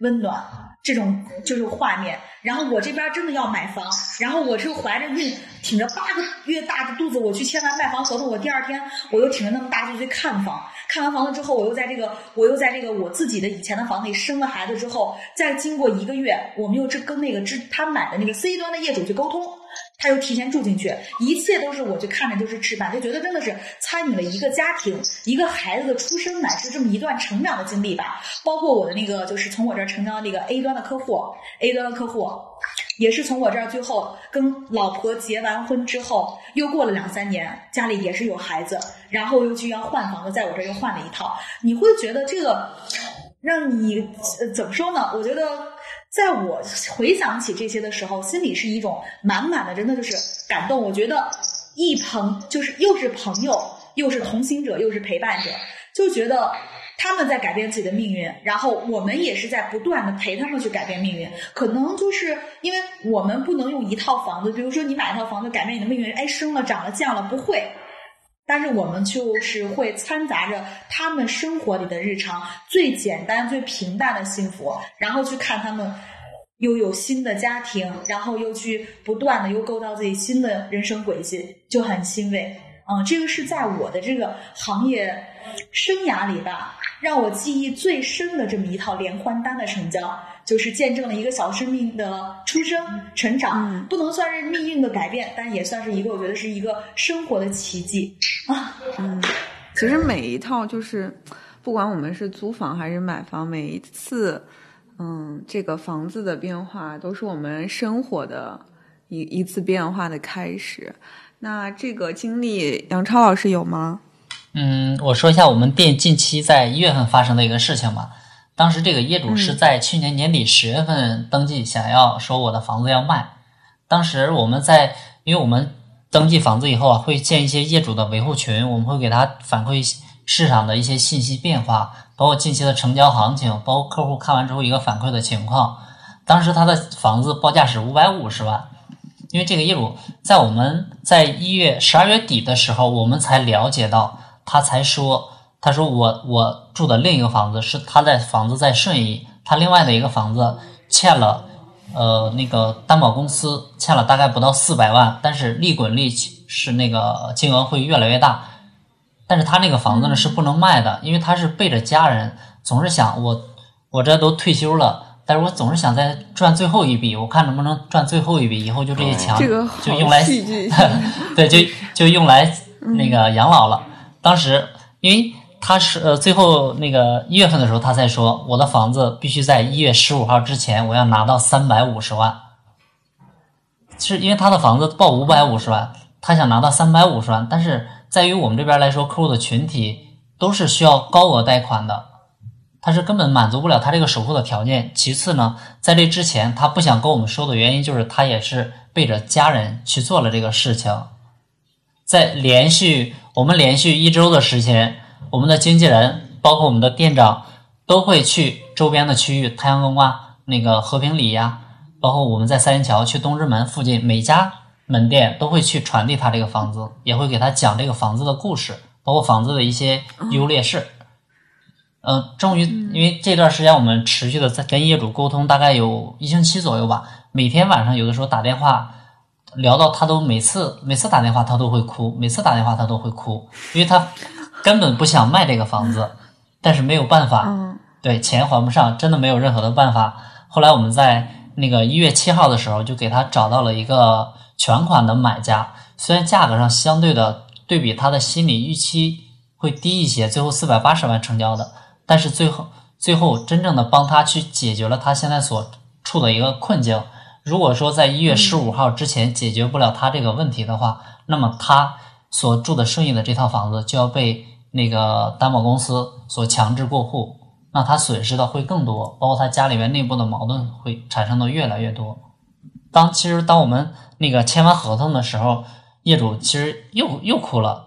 A: 温暖。这种就是画面，然后我这边真的要买房，然后我是怀着孕，挺着八个月大的肚子，我去签完卖房合同，我第二天我又挺着那么大肚子去看房，看完房子之后，我又在这个我又在这个我自己的以前的房子里生了孩子之后，再经过一个月，我们又是跟那个之他买的那个 C 端的业主去沟通，他又提前住进去，一切都是我去看着就是吃饭，就觉得真的是参与了一个家庭、一个孩子的出生，乃至这么一段成长的经历吧。包括我的那个，就是从我这儿成交那个 A 端的客户，A 端的客户也是从我这儿最后跟老婆结完婚之后，又过了两三年，家里也是有孩子，然后又去要换房子，在我这儿又换了一套。你会觉得这个让你呃怎么说呢？我觉得。在我回想起这些的时候，心里是一种满满的，真的就是感动。我觉得一朋就是又是朋友，又是同行者，又是陪伴者，就觉得他们在改变自己的命运，然后我们也是在不断的陪他们去改变命运。可能就是因为我们不能用一套房子，比如说你买一套房子改变你的命运，哎，升了、涨了、降了，不会。但是我们就是会掺杂着他们生活里的日常最简单、最平淡的幸福，然后去看他们又有新的家庭，然后又去不断的又构造自己新的人生轨迹，就很欣慰。嗯，这个是在我的这个行业生涯里吧，让我记忆最深的这么一套连环单的成交。就是见证了一个小生命的出生、成长，不能算是命运的改变，但也算是一个，我觉得是一个生活的奇迹 啊。
B: 嗯，其实每一套就是，不管我们是租房还是买房，每一次，嗯，这个房子的变化都是我们生活的一一次变化的开始。那这个经历，杨超老师有吗？
E: 嗯，我说一下我们店近期在一月份发生的一个事情吧。当时这个业主是在去年年底十月份登记，想要说我的房子要卖。当时我们在，因为我们登记房子以后啊，会建一些业主的维护群，我们会给他反馈市场的一些信息变化，包括近期的成交行情，包括客户看完之后一个反馈的情况。当时他的房子报价是五百五十万，因为这个业主在我们在一月十二月底的时候，我们才了解到，他才说。他说：“我我住的另一个房子是他在房子在顺义，他另外的一个房子欠了，呃，那个担保公司欠了大概不到四百万，但是利滚利是那个金额会越来越大。但是他那个房子呢是不能卖的，因为他是背着家人，总是想我我这都退休了，但是我总是想再赚最后一笔，我看能不能赚最后一笔，以后就这些钱 就用来对，就就用来那个养老了。当时因为。”他是呃，最后那个一月份的时候，他才说我的房子必须在一月十五号之前，我要拿到三百五十万。是因为他的房子报五百五十万，他想拿到三百五十万，但是在于我们这边来说，客户的群体都是需要高额贷款的，他是根本满足不了他这个首付的条件。其次呢，在这之前他不想跟我们说的原因，就是他也是背着家人去做了这个事情。在连续我们连续一周的时间。我们的经纪人，包括我们的店长，都会去周边的区域，太阳宫啊，那个和平里呀，包括我们在三元桥去东直门附近，每家门店都会去传递他这个房子，也会给他讲这个房子的故事，包括房子的一些优劣势。嗯，终于，因为这段时间我们持续的在跟业主沟通，大概有一星期左右吧，每天晚上有的时候打电话聊到他都每次每次打电话他都会哭，每次打电话他都会哭，因为他。根本不想卖这个房子，但是没有办法，对钱还不上，真的没有任何的办法。后来我们在那个一月七号的时候，就给他找到了一个全款的买家，虽然价格上相对的对比他的心理预期会低一些，最后四百八十万成交的，但是最后最后真正的帮他去解决了他现在所处的一个困境。如果说在一月十五号之前解决不了他这个问题的话，那么他。所住的顺义的这套房子就要被那个担保公司所强制过户，那他损失的会更多，包括他家里面内部的矛盾会产生的越来越多。当其实当我们那个签完合同的时候，业主其实又又哭了，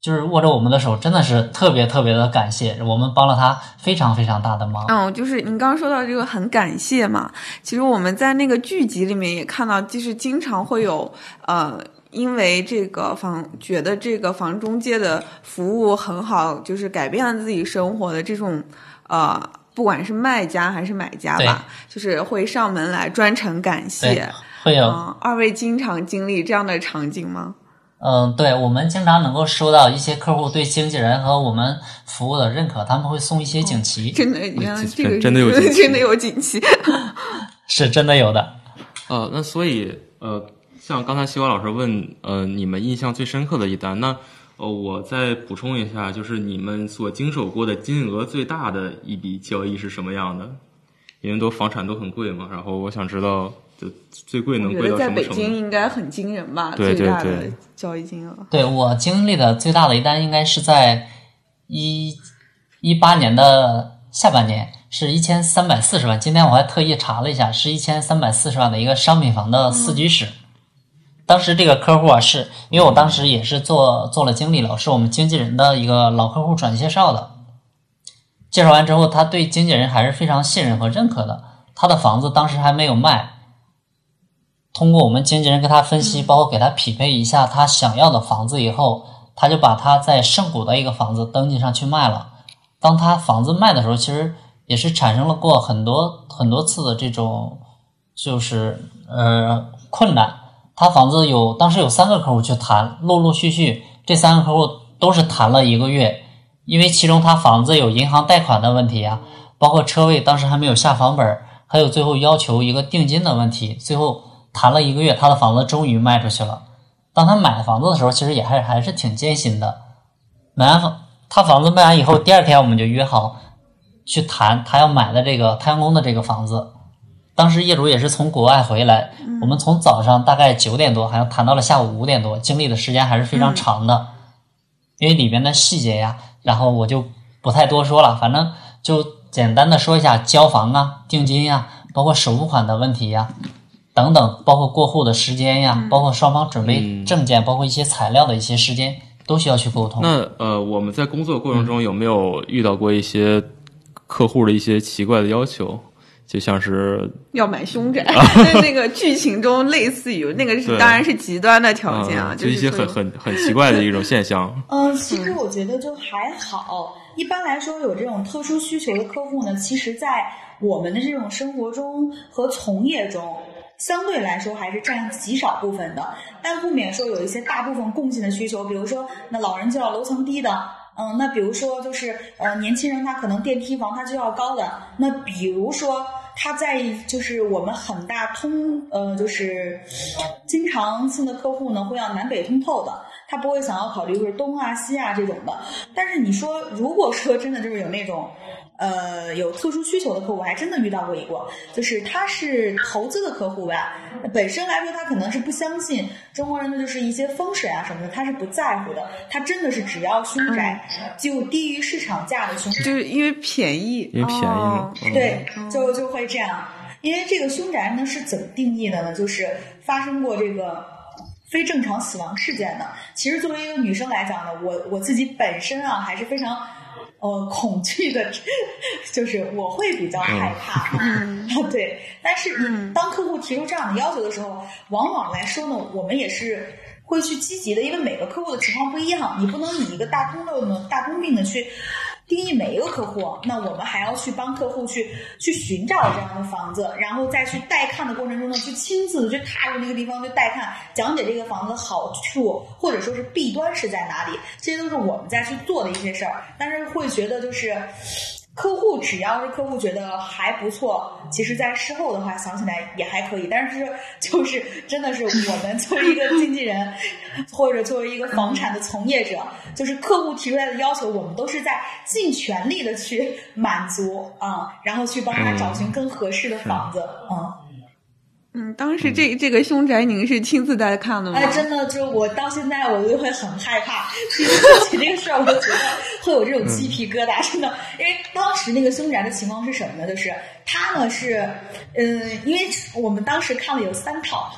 E: 就是握着我们的手，真的是特别特别的感谢，我们帮了他非常非常大的忙。
B: 嗯，就是您刚刚说到这个很感谢嘛，其实我们在那个剧集里面也看到，就是经常会有呃。因为这个房觉得这个房中介的服务很好，就是改变了自己生活的这种，呃，不管是卖家还是买家吧，就是会上门来专程感谢。
E: 会有
B: 二位经常经历这样的场景吗？
E: 嗯，对，我们经常能够收到一些客户对经纪人和我们服务的认可，他们会送一些锦旗。
B: 真的，原来这个
D: 真的有
B: 真的有锦旗，
E: 是真的有的。
D: 呃，那所以呃。像刚才西瓜老师问，呃，你们印象最深刻的一单，那呃，我再补充一下，就是你们所经手过的金额最大的一笔交易是什么样的？因为都房产都很贵嘛，然后我想知道，就最贵能贵到什么程度？
B: 在北京应该很惊人吧？
D: 对对
B: 对，交易金额。
E: 对我经历的最大的一单，应该是在一一八年的下半年，是一千三百四十万。今天我还特意查了一下，是一千三百四十万的一个商品房的四居室。当时这个客户啊，是因为我当时也是做做了经理了，是我们经纪人的一个老客户转介绍的。介绍完之后，他对经纪人还是非常信任和认可的。他的房子当时还没有卖，通过我们经纪人跟他分析，包括给他匹配一下他想要的房子以后，他就把他在圣谷的一个房子登记上去卖了。当他房子卖的时候，其实也是产生了过很多很多次的这种，就是呃困难。他房子有，当时有三个客户去谈，陆陆续续这三个客户都是谈了一个月，因为其中他房子有银行贷款的问题啊，包括车位当时还没有下房本，还有最后要求一个定金的问题，最后谈了一个月，他的房子终于卖出去了。当他买房子的时候，其实也还还是挺艰辛的。买完房，他房子卖完以后，第二天我们就约好去谈他要买的这个太阳宫的这个房子。当时业主也是从国外回来，我们从早上大概九点多，好像谈到了下午五点多，经历的时间还是非常长的。因为里边的细节呀，然后我就不太多说了，反正就简单的说一下交房啊、定金呀，包括首付款的问题呀，等等，包括过户的时间呀，包括双方准备证件，包括一些材料的一些时间，都需要去沟通。
D: 那呃，我们在工作过程中有没有遇到过一些客户的一些奇怪的要求？就像是
B: 要买凶宅，那个剧情中类似于那个，当然是极端的条件啊，
D: 就一些很很很奇怪的一种现象。
A: 嗯，其实我觉得就还好。一般来说，有这种特殊需求的客户呢，其实，在我们的这种生活中和从业中，相对来说还是占极少部分的。但不免说有一些大部分共性的需求，比如说那老人就要楼层低的。嗯，那比如说就是呃，年轻人他可能电梯房他就要高的。那比如说他在就是我们很大通呃，就是经常性的客户呢，会要南北通透的，他不会想要考虑就是东啊西啊这种的。但是你说如果说真的就是有那种。呃，有特殊需求的客户还真的遇到过一个，就是他是投资的客户吧，本身来说他可能是不相信中国人的就是一些风水啊什么的，他是不在乎的，他真的是只要凶宅就低于市场价的凶宅，
B: 就是因为便宜，
D: 因为便宜，
A: 对，就就会这样，因为这个凶宅呢是怎么定义的呢？就是发生过这个非正常死亡事件的。其实作为一个女生来讲呢，我我自己本身啊还是非常。呃，恐惧的，就是我会比较害怕，对。但是，当客户提出这样的要求的时候，往往来说呢，我们也是会去积极的，因为每个客户的情况不一样，你不能以一个大通的、大通病的去。定义每一个客户，那我们还要去帮客户去去寻找这样的房子，然后再去带看的过程中呢，去亲自去踏入那个地方去带看，讲解这个房子好处或者说是弊端是在哪里，这些都是我们在去做的一些事儿。但是会觉得就是。客户只要是客户觉得还不错，其实，在事后的话想起来也还可以。但是，就是真的是我们作为一个经纪人，或者作为一个房产的从业者，就是客户提出来的要求，我们都是在尽全力的去满足啊，然后去帮他找寻更合适的房子啊。
B: 嗯，当时这这个凶宅您是亲自在看的吗？
A: 哎，真的，就我到现在我都会很害怕，说起这个事儿，我就觉得会有这种鸡皮疙瘩，真的。因为当时那个凶宅的情况是什么呢？就是它呢是，嗯，因为我们当时看了有三套，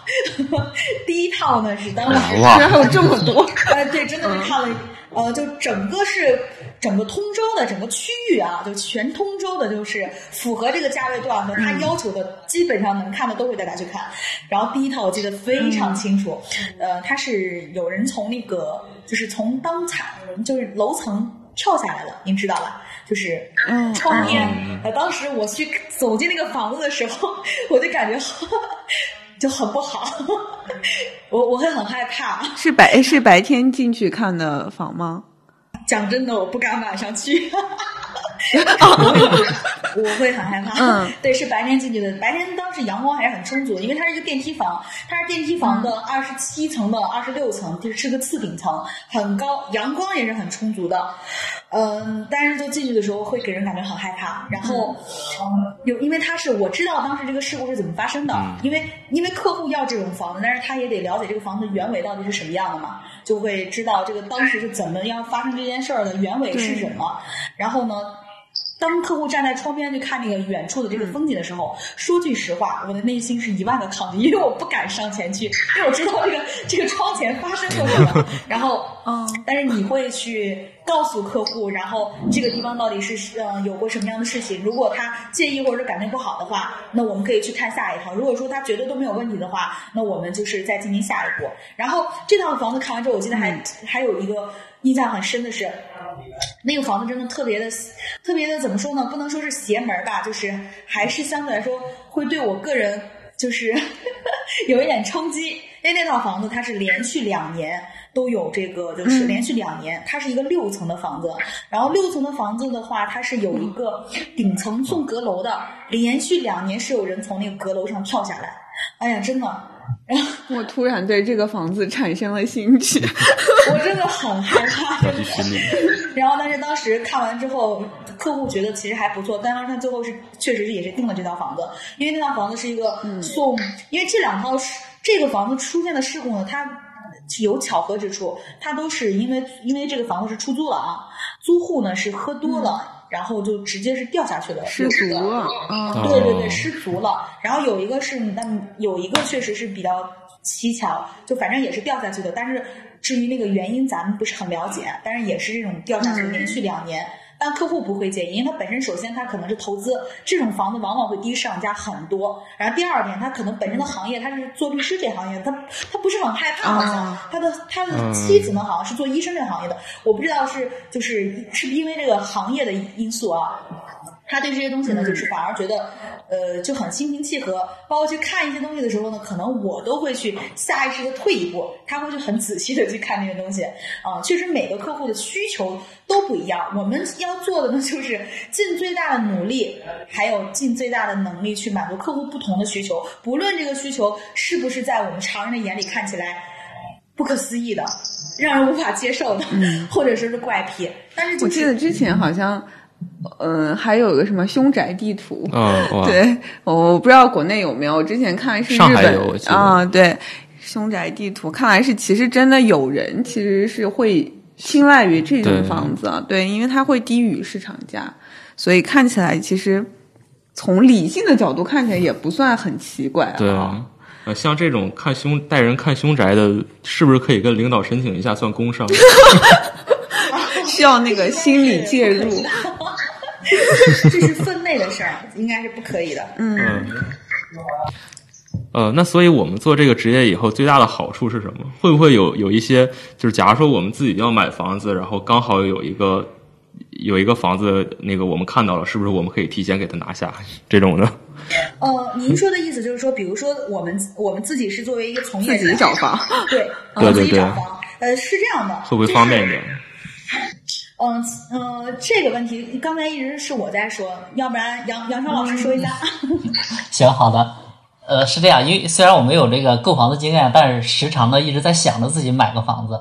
A: 第一套呢是当时
B: 还有这么多，
A: 呃，对，真的是看了。呃，就整个是整个通州的整个区域啊，就全通州的，就是符合这个价位段的他要求的，基本上能看的都会带大家去看。然后第一套我记得非常清楚，呃，他是有人从那个就是从当场就是楼层跳下来了，您知道吧？就是创业。呃，当时我去走进那个房子的时候，我就感觉。就很不好，我我会很害怕。
B: 是白是白天进去看的房吗？
A: 讲真的，我不敢晚上去。我会很害怕。
B: 嗯，
A: 对，是白天进去的。白天当时阳光还是很充足，因为它是一个电梯房，它是电梯房的二十七层的二十六层，就是是个次顶层，很高，阳光也是很充足的。嗯，但是就进去的时候会给人感觉很害怕。然后有，因为他是我知道当时这个事故是怎么发生的，因为因为客户要这种房子，但是他也得了解这个房子原委到底是什么样的嘛，就会知道这个当时是怎么样发生这件事儿的原委是什么。然后呢？当客户站在窗边去看那个远处的这个风景的时候，说句实话，我的内心是一万个抗拒，因为我不敢上前去，因为我知道这个这个窗前发生过什么。然后，
B: 嗯，
A: 但是你会去告诉客户，然后这个地方到底是呃有过什么样的事情。如果他介意或者感觉不好的话，那我们可以去看下一套。如果说他觉得都没有问题的话，那我们就是再进行下一步。然后这套房子看完之后，我记得还、还有一个印象很深的是。那个房子真的特别的，特别的怎么说呢？不能说是邪门儿吧，就是还是相对来说会对我个人就是 有一点冲击。因为那套房子它是连续两年都有这个，就是连续两年，它是一个六层的房子。然后六层的房子的话，它是有一个顶层送阁楼的，连续两年是有人从那个阁楼上跳下来。哎呀，真的。然后
B: 我突然对这个房子产生了兴趣。
A: 我真的很害怕。
D: 要去寻。
A: 然后，但是当时看完之后，客户觉得其实还不错，但是他最后是确实是也是定了这套房子，因为那套房子是一个送，因为这两套是这个房子出现的事故呢，它有巧合之处，它都是因为因为这个房子是出租了啊，租户呢是喝多了，然后就直接是掉下去了，
B: 失足了，啊，
A: 对对对，失足了。然后有一个是，但有一个确实是比较蹊跷，就反正也是掉下去的。但是至于那个原因，咱们不是很了解。但是也是这种掉下去，连续两年。但客户不会介意，因为他本身首先他可能是投资这种房子，往往会低于市场价很多。然后第二点，他可能本身的行业他是做律师这行业，他他不是很害怕，好像他的他的妻子呢好像是做医生这行业的，我不知道是就是是不是因为这个行业的因素啊。他对这些东西呢，就是反而觉得，呃，就很心平气和。包括去看一些东西的时候呢，可能我都会去下意识的退一步，他会去很 仔细的去看那些东西。啊、确实每个客户的需求都不一样，我们要做的呢，就是尽最大的努力，还有尽最大的能力去满足客户不同的需求，不论这个需求是不是在我们常人的眼里看起来不可思议的。让人无法接受的，或者说是怪癖，但是、就是、
B: 我记得之前好像，嗯，还有个什么凶宅地图，
D: 嗯，哇，
B: 对，我不知道国内有没有，我之前看是日
D: 上海
B: 本
D: 有
B: 啊，对，凶宅地图，看来是其实真的有人其实是会青睐于这种房子啊，对，因为它会低于市场价，所以看起来其实从理性的角度看起来也不算很奇怪啊。
D: 对，呃，像这种看凶带人看凶宅的，是不是可以跟领导申请一下算工伤？
B: 需要那个心理介入。
A: 这是分内的事儿，应该是不可以的。
B: 嗯，
D: 嗯。呃，那所以我们做这个职业以后最大的好处是什么？会不会有有一些，就是假如说我们自己要买房子，然后刚好有一个有一个房子，那个我们看到了，是不是我们可以提前给它拿下？这种的，
A: 呃，您说的意思就是说，比如说我们我们自己是作为一个从业
B: 自
A: 者，
B: 己找房，
A: 对，
D: 对对对
A: 找房，呃，是这样的，
D: 会不会方便一点？
A: 嗯呃，这个问题刚才一直是我在说，要不然杨杨超老师说一下。
E: 行，好的。呃，是这样，因为虽然我没有这个购房的经验，但是时常的一直在想着自己买个房子。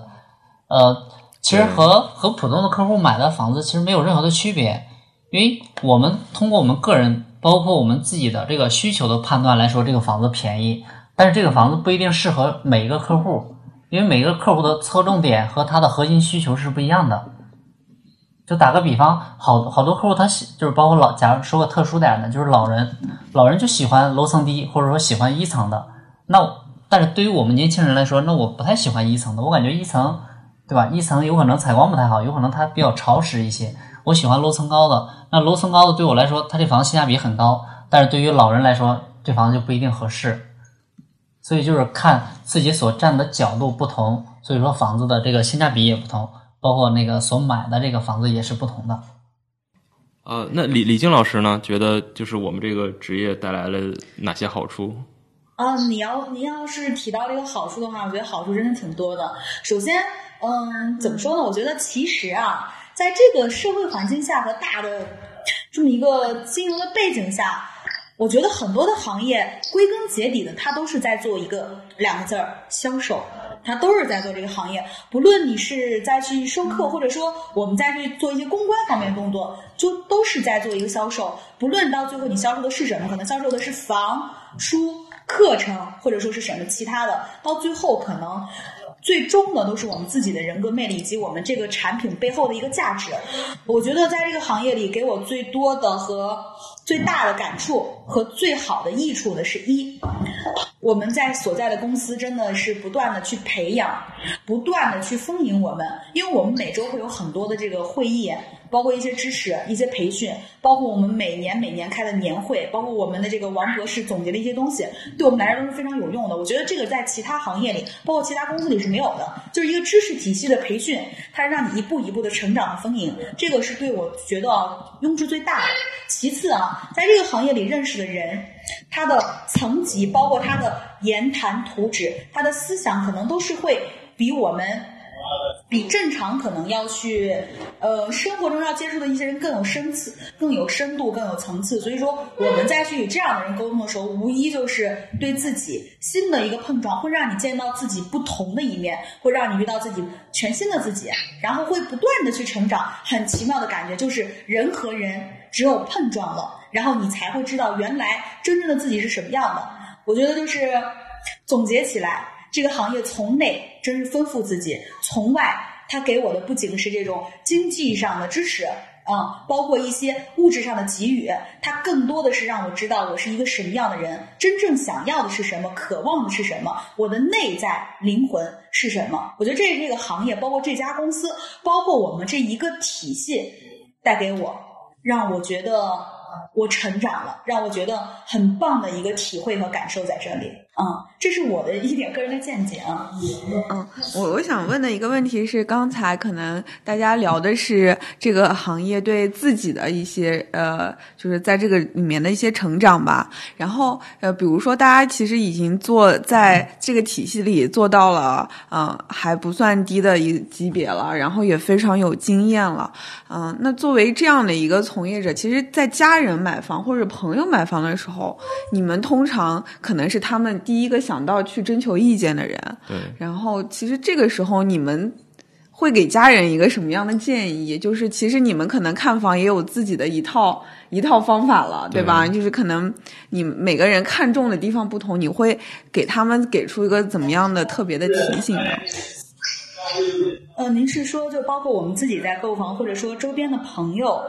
E: 呃，其实和和普通的客户买的房子其实没有任何的区别，因为我们通过我们个人，包括我们自己的这个需求的判断来说，这个房子便宜，但是这个房子不一定适合每一个客户，因为每个客户的侧重点和他的核心需求是不一样的。就打个比方，好好多客户他喜就是包括老，假如说个特殊点儿的，就是老人，老人就喜欢楼层低，或者说喜欢一层的。那但是对于我们年轻人来说，那我不太喜欢一层的，我感觉一层，对吧？一层有可能采光不太好，有可能它比较潮湿一些。我喜欢楼层高的，那楼层高的对我来说，它这房子性价比很高，但是对于老人来说，这房子就不一定合适。所以就是看自己所站的角度不同，所以说房子的这个性价比也不同。包括那个所买的这个房子也是不同的。
D: 呃，那李李静老师呢？觉得就是我们这个职业带来了哪些好处？
A: 啊，你要您要是提到这个好处的话，我觉得好处真的挺多的。首先，嗯，怎么说呢？我觉得其实啊，在这个社会环境下和大的这么一个金融的背景下，我觉得很多的行业归根结底的，它都是在做一个两个字儿销售。它都是在做这个行业，不论你是在去授课，或者说我们再去做一些公关方面的动作，就都是在做一个销售。不论到最后你销售的是什么，可能销售的是房、书、课程，或者说是什么其他的，到最后可能。最终的都是我们自己的人格魅力以及我们这个产品背后的一个价值。我觉得在这个行业里，给我最多的和最大的感触和最好的益处的是一，我们在所在的公司真的是不断的去培养，不断的去丰盈我们，因为我们每周会有很多的这个会议。包括一些知识、一些培训，包括我们每年每年开的年会，包括我们的这个王博士总结的一些东西，对我们来说都是非常有用的。我觉得这个在其他行业里，包括其他公司里是没有的，就是一个知识体系的培训，它是让你一步一步的成长和丰盈。这个是对我觉得用处最大的。其次啊，在这个行业里认识的人，他的层级，包括他的言谈吐止，他的思想，可能都是会比我们。比正常可能要去，呃，生活中要接触的一些人更有深次、更有深度、更有层次。所以说，我们再去与这样的人沟通的时候，无疑就是对自己新的一个碰撞，会让你见到自己不同的一面，会让你遇到自己全新的自己，然后会不断的去成长。很奇妙的感觉，就是人和人只有碰撞了，然后你才会知道原来真正的自己是什么样的。我觉得就是总结起来。这个行业从内真是丰富自己，从外它给我的不仅是这种经济上的支持，啊，包括一些物质上的给予，它更多的是让我知道我是一个什么样的人，真正想要的是什么，渴望的是什么，我的内在灵魂是什么。我觉得这这个行业，包括这家公司，包括我们这一个体系带给我，让我觉得我成长了，让我觉得很棒的一个体会和感受在这里。嗯，这是我的一点个人的见解啊。
B: 嗯，我我想问的一个问题是，刚才可能大家聊的是这个行业对自己的一些呃，就是在这个里面的一些成长吧。然后呃，比如说大家其实已经做在这个体系里做到了嗯还不算低的一级别了，然后也非常有经验了。嗯，那作为这样的一个从业者，其实，在家人买房或者朋友买房的时候，你们通常可能是他们。第一个想到去征求意见的人，
D: 对。
B: 然后，其实这个时候你们会给家人一个什么样的建议？就是其实你们可能看房也有自己的一套一套方法了，对吧？就是可能你每个人看中的地方不同，你会给他们给出一个怎么样的特别的提醒呢？
A: 呃，您是说就包括我们自己在购房，或者说周边的朋友，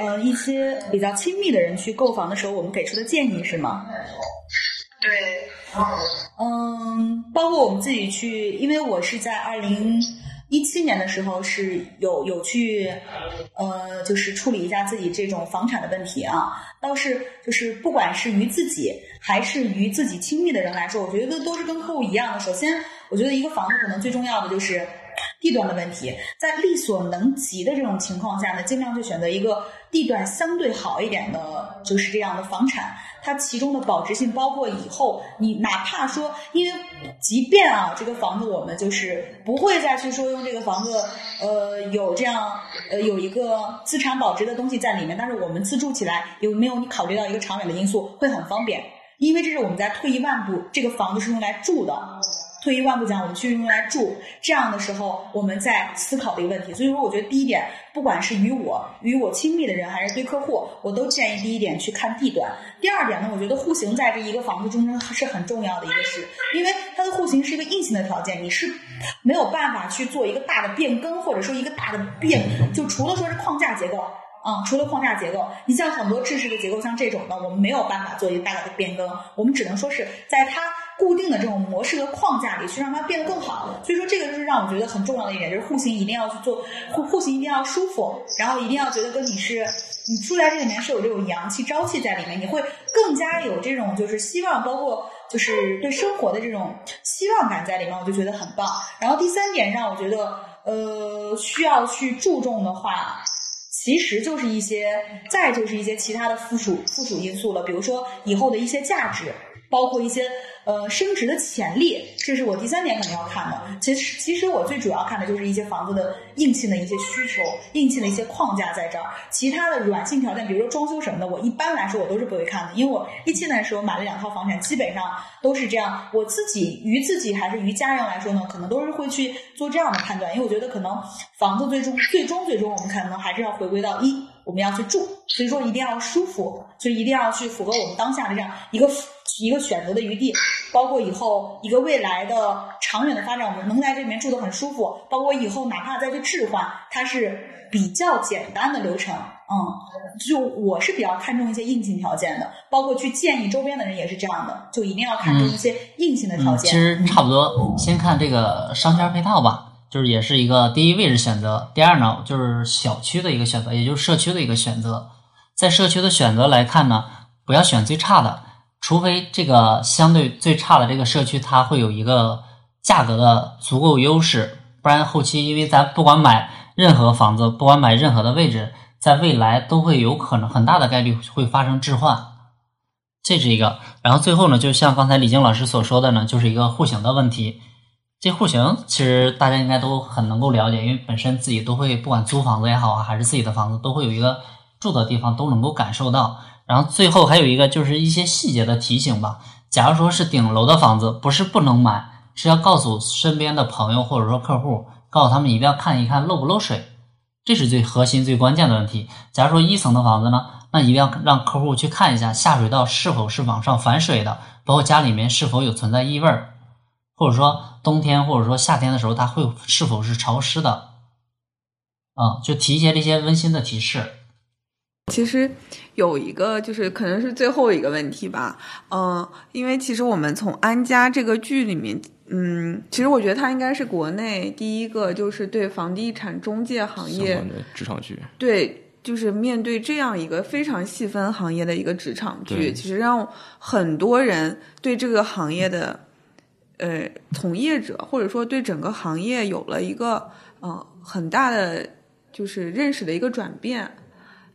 A: 呃，一些比较亲密的人去购房的时候，我们给出的建议是吗？
F: 对。
A: 嗯，包括我们自己去，因为我是在二零一七年的时候是有有去，呃，就是处理一下自己这种房产的问题啊。倒是就是不管是于自己还是于自己亲密的人来说，我觉得都是跟客户一样的。首先，我觉得一个房子可能最重要的就是地段的问题，在力所能及的这种情况下呢，尽量就选择一个地段相对好一点的，就是这样的房产。它其中的保值性，包括以后你哪怕说，因为即便啊，这个房子我们就是不会再去说用这个房子，呃，有这样呃有一个资产保值的东西在里面，但是我们自住起来有没有你考虑到一个长远的因素，会很方便，因为这是我们在退一万步，这个房子是用来住的。退一万步讲，我们去用来住，这样的时候，我们在思考的一个问题。所以说，我觉得第一点，不管是与我与我亲密的人，还是对客户，我都建议第一点去看地段。第二点呢，我觉得户型在这一个房子中间是很重要的一个事，因为它的户型是一个硬性的条件，你是没有办法去做一个大的变更，或者说一个大的变，就除了说是框架结构。啊，除了框架结构，你像很多制式的结构，像这种的，我们没有办法做一个大的变更，我们只能说是在它固定的这种模式和框架里去让它变得更好。所以说，这个就是让我觉得很重要的一点，就是户型一定要去做户户型一定要舒服，然后一定要觉得跟你是你住在这里面是有这种阳气朝气在里面，你会更加有这种就是希望，包括就是对生活的这种希望感在里面，我就觉得很棒。然后第三点让我觉得呃需要去注重的话。其实就是一些，再就是一些其他的附属附属因素了，比如说以后的一些价值，包括一些呃升值的潜力，这是我第三点可能要看的。其实其实我最主要看的就是一些房子的硬性的一些需求，硬性的一些框架在这儿，其他的软性条件，比如说装修什么的，我一般来说我都是不会看的，因为我一七年的时候买了两套房产，基本上都是这样。我自己于自己还是于家人来说呢，可能都是会去做这样的判断，因为我觉得可能房子最终最终最终我们可能还是要回归到一。我们要去住，所以说一定要舒服，所以一定要去符合我们当下的这样一个一个选择的余地，包括以后一个未来的长远的发展，我们能在这里面住得很舒服，包括以后哪怕再去置换，它是比较简单的流程，嗯，就我是比较看重一些硬性条件的，包括去建议周边的人也是这样的，就一定要看重一些硬性的条件。
E: 其实差不多，先看这个商圈配套吧。就是也是一个第一位置选择，第二呢就是小区的一个选择，也就是社区的一个选择。在社区的选择来看呢，不要选最差的，除非这个相对最差的这个社区它会有一个价格的足够优势，不然后期因为咱不管买任何房子，不管买任何的位置，在未来都会有可能很大的概率会发生置换，这是一个。然后最后呢，就像刚才李晶老师所说的呢，就是一个户型的问题。这户型其实大家应该都很能够了解，因为本身自己都会，不管租房子也好啊，还是自己的房子，都会有一个住的地方，都能够感受到。然后最后还有一个就是一些细节的提醒吧。假如说是顶楼的房子，不是不能买，是要告诉身边的朋友或者说客户，告诉他们一定要看一看漏不漏水，这是最核心、最关键的问题。假如说一层的房子呢，那一定要让客户去看一下下水道是否是往上反水的，包括家里面是否有存在异味儿。或者说冬天或者说夏天的时候，它会是否是潮湿的？啊，就提一些这些温馨的提示。
B: 其实有一个就是可能是最后一个问题吧，嗯，因为其实我们从《安家》这个剧里面，嗯，其实我觉得它应该是国内第一个就是对房地产中介行业
D: 的职场剧，
B: 对，就是面对这样一个非常细分行业的一个职场剧，其实让很多人对这个行业的。呃，从业者或者说对整个行业有了一个呃很大的就是认识的一个转变，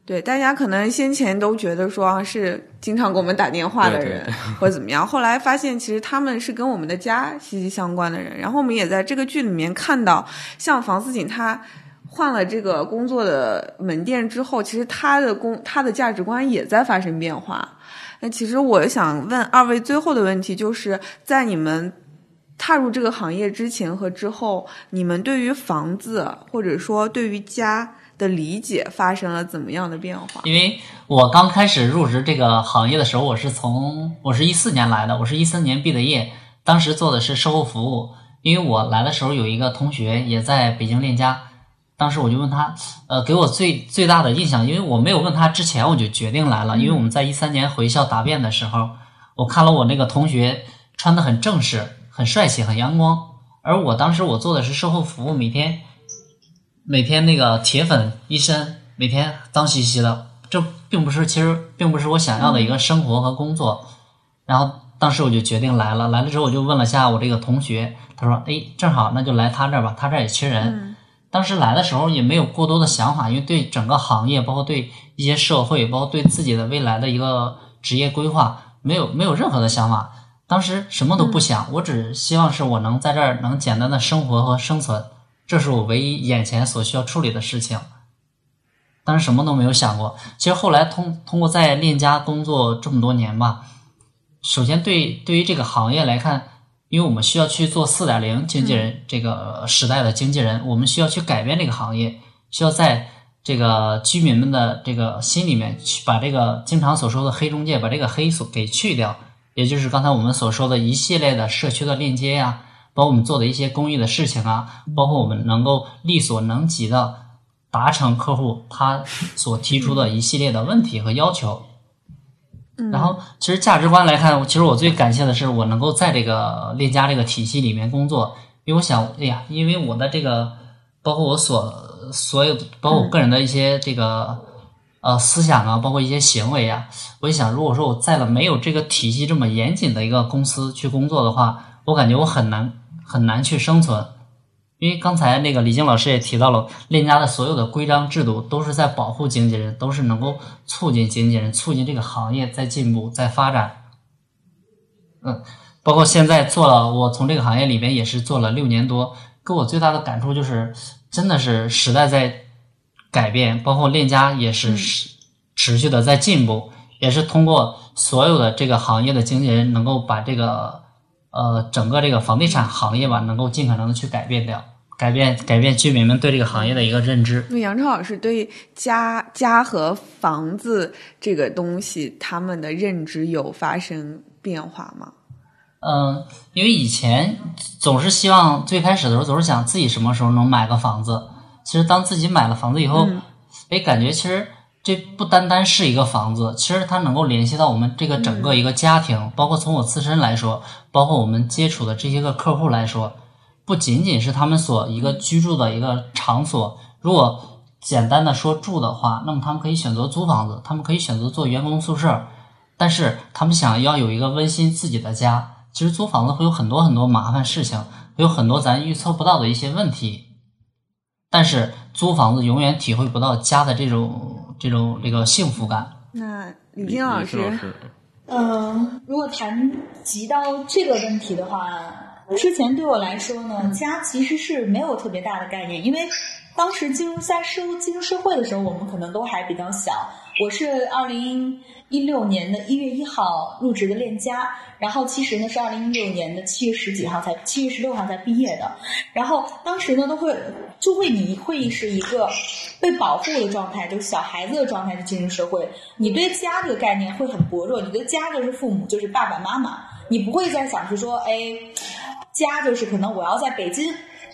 B: 对大家可能先前都觉得说是经常给我们打电话的人或者怎么样，后来发现其实他们是跟我们的家息息相关的人。然后我们也在这个剧里面看到，像房思锦他换了这个工作的门店之后，其实他的工他的价值观也在发生变化。那其实我想问二位最后的问题，就是在你们。踏入这个行业之前和之后，你们对于房子或者说对于家的理解发生了怎么样的变化？
E: 因为我刚开始入职这个行业的时候，我是从我是一四年来的，我是一三年毕的业，当时做的是售后服务。因为我来的时候有一个同学也在北京链家，当时我就问他，呃，给我最最大的印象，因为我没有问他之前我就决定来了，因为我们在一三年回校答辩的时候，我看了我那个同学穿的很正式。很帅气，很阳光。而我当时我做的是售后服务，每天每天那个铁粉一身，每天脏兮兮的，这并不是其实并不是我想要的一个生活和工作。然后当时我就决定来了，来了之后我就问了下我这个同学，他说：“哎，正好那就来他这儿吧，他这儿也缺人。”当时来的时候也没有过多的想法，因为对整个行业，包括对一些社会，包括对自己的未来的一个职业规划，没有没有任何的想法。当时什么都不想，我只希望是我能在这儿能简单的生活和生存，这是我唯一眼前所需要处理的事情。当时什么都没有想过。其实后来通通过在链家工作这么多年吧，首先对对于这个行业来看，因为我们需要去做四点零经纪人这个时代的经纪人，我们需要去改变这个行业，需要在这个居民们的这个心里面去把这个经常所说的黑中介把这个黑所给去掉。也就是刚才我们所说的一系列的社区的链接呀，包括我们做的一些公益的事情啊，包括我们能够力所能及的达成客户他所提出的一系列的问题和要求。然后，其实价值观来看，其实我最感谢的是我能够在这个链家这个体系里面工作，因为我想，哎呀，因为我的这个，包括我所所有，包括我个人的一些这个。呃，思想啊，包括一些行为啊，我就想，如果说我在了没有这个体系这么严谨的一个公司去工作的话，我感觉我很难很难去生存。因为刚才那个李静老师也提到了，链家的所有的规章制度都是在保护经纪人，都是能够促进经纪人、促进这个行业在进步、在发展。嗯包括现在做了，我从这个行业里边也是做了六年多，给我最大的感触就是，真的是时代在改变，包括链家也是持持续的在进步，也是通过所有的这个行业的经纪人能够把这个呃整个这个房地产行业吧，能够尽可能的去改变掉，改变改变居民们对这个行业的一个认知。
B: 那杨超老师对家家和房子这个东西，他们的认知有发生变化吗？
E: 嗯，因为以前总是希望最开始的时候总是想自己什么时候能买个房子。其实当自己买了房子以后，哎、感觉其实这不单单是一个房子，其实它能够联系到我们这个整个一个家庭，包括从我自身来说，包括我们接触的这些个客户来说，不仅仅是他们所一个居住的一个场所。如果简单的说住的话，那么他们可以选择租房子，他们可以选择做员工宿舍，但是他们想要有一个温馨自己的家，其实租房子会有很多很多麻烦事情，会有很多咱预测不到的一些问题。但是租房子永远体会不到家的这种这种这个幸福感。
B: 那李
D: 李
B: 金老师，
D: 老师，
A: 嗯，如果谈及到这个问题的话，之前对我来说呢，家其实是没有特别大的概念，因为当时进入在社进入社会的时候，我们可能都还比较小。我是二零一六年的一月一号入职的链家，然后其实呢是二零一六年的七月十几号才七月十六号才毕业的，然后当时呢都会就会你会是一个被保护的状态，就是小孩子的状态去进入社会，你对家这个概念会很薄弱，你的家就是父母，就是爸爸妈妈，你不会再想去说，哎，家就是可能我要在北京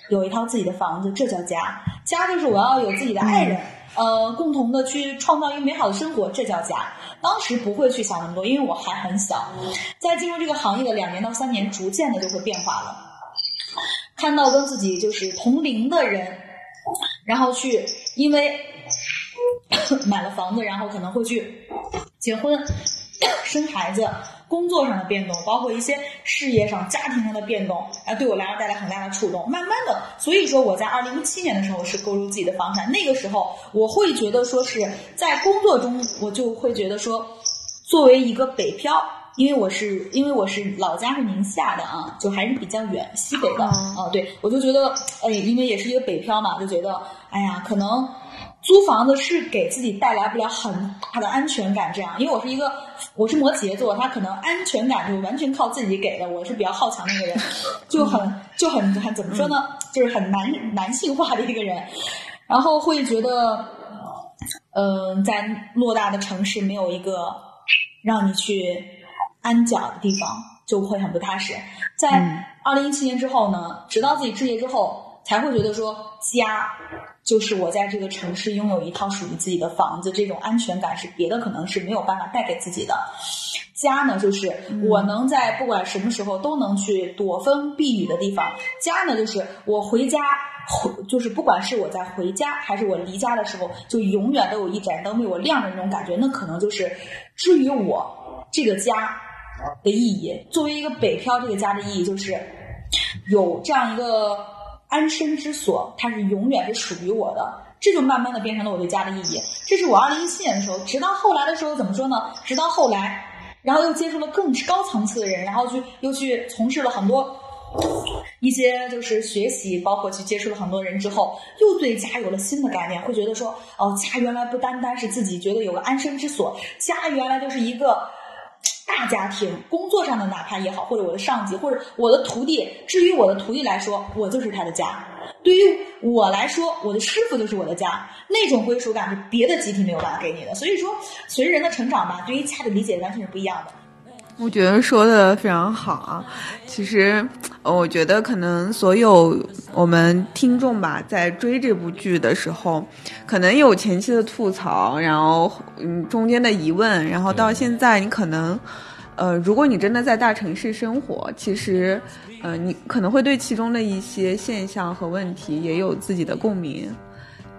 A: 有一套自己的房子，这叫家；家就是我要有自己的爱人。呃，共同的去创造一个美好的生活，这叫家。当时不会去想那么多，因为我还很小。在进入这个行业的两年到三年，逐渐的就会变化了。看到跟自己就是同龄的人，然后去因为 买了房子，然后可能会去结婚、生孩子、工作上的变动，包括一些事业上、家庭上的变动，啊，对我来说带来很大的触动。慢慢的，所以说我在二零一七年的时候是购入自己的房产，那个时候我会觉得说是在工作中，我就会觉得说，作为一个北漂。因为我是因为我是老家是宁夏的啊，就还是比较远西北的啊，对我就觉得，哎，因为也是一个北漂嘛，就觉得，哎呀，可能租房子是给自己带来不了很大的安全感，这样，因为我是一个我是摩羯座，他可能安全感就完全靠自己给的，我是比较好强的一个人，就很就很很怎么说呢，就是很男男性化的一个人，然后会觉得，嗯、在偌大的城市没有一个让你去安脚的地方，就会很不踏实。在二零一七年之后呢，直到自己置业之后，才会觉得说家就是我在这个城市拥有一套属于自己的房子，这种安全感是别的可能是没有办法带给自己的。家呢，就是我能在不管什么时候都能去躲风避雨的地方。家呢，就是我回家，回就是不管是我在回家还是我离家的时候，就永远都有一盏灯为我亮着那种感觉。那可能就是至于我这个家的意义。作为一个北漂，这个家的意义就是有这样一个安身之所，它是永远是属于我的。这就慢慢的变成了我对家的意义。这是我二零一七年的时候，直到后来的时候怎么说呢？直到后来，然后又接触了更高层次的人，然后去又去从事了很多一些就是学习，包括去接触了很多人之后，又对家有了新的概念，会觉得说，哦，家原来不单单是自己觉得有个安身之所，家原来就是一个。大家庭，工作上的哪怕也好，或者我的上级，或者我的徒弟，至于我的徒弟来说，我就是他的家；对于我来说，我的师傅就是我的家。那种归属感是别的集体没有办法给你的。所以说，随着人的成长吧，对于家的理解完全是不一样的。
B: 我觉得说的非常好啊。其实，我觉得可能所有我们听众吧，在追这部剧的时候，可能有前期的吐槽，然后嗯中间的疑问，然后到现在你可能。呃，如果你真的在大城市生活，其实，呃，你可能会对其中的一些现象和问题也有自己的共鸣，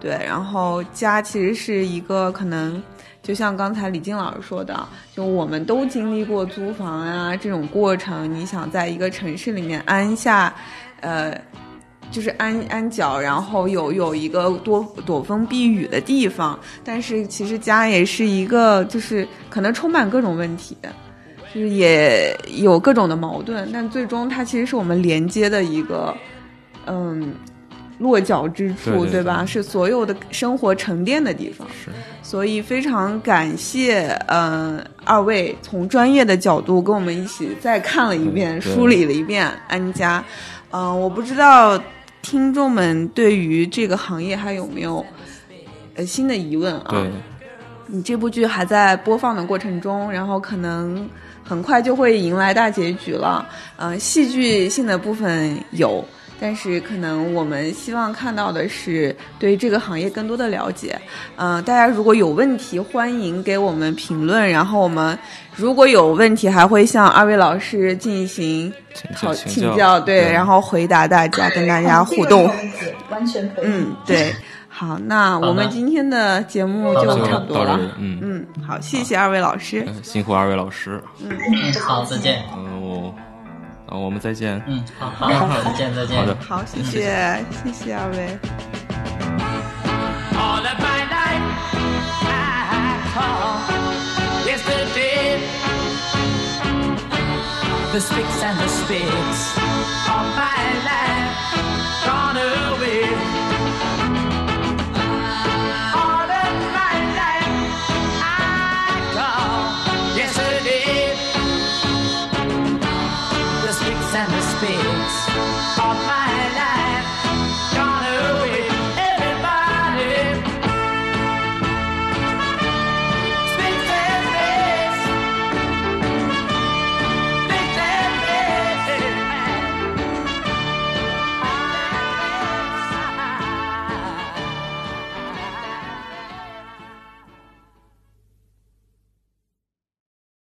B: 对。然后家其实是一个可能，就像刚才李静老师说的，就我们都经历过租房啊这种过程。你想在一个城市里面安下，呃，就是安安脚，然后有有一个多躲风避雨的地方，但是其实家也是一个，就是可能充满各种问题。就是也有各种的矛盾，但最终它其实是我们连接的一个，嗯，落脚之处，
D: 对对
B: 吧？
D: 对
B: 是所有的生活沉淀的地方。
D: 是
B: 所以非常感谢，嗯、二位从专业的角度跟我们一起再看了一遍、
D: 嗯
B: 梳理了一遍安家。嗯、我不知道听众们对于这个行业还有没有呃新的疑问啊？
D: 对，
B: 你这部剧还在播放的过程中，然后可能很快就会迎来大结局了。呃，戏剧性的部分有，但是可能我们希望看到的是对这个行业更多的了解。呃，大家如果有问题，欢迎给我们评论，然后我们如果有问题，还会向二位老师进行
D: 请
B: 讨
D: 请教
B: 请教，对，
D: 对
B: 然后回答大家，跟大家
A: 嗯
B: 互动。
A: 完全可以。
B: 嗯，对。好，那我们今天的节目就差不多了
D: 嗯，
B: 嗯，好，谢谢二位老师。
D: 呃辛苦二位老师，
E: 嗯，好，再见。
D: 嗯，我，啊，我们再见。
E: 嗯，好好，再见，再见。
D: 好的。
B: 好，谢谢，谢谢二位。
C: All of my life I call yesterday. The spicks and the spits of my life.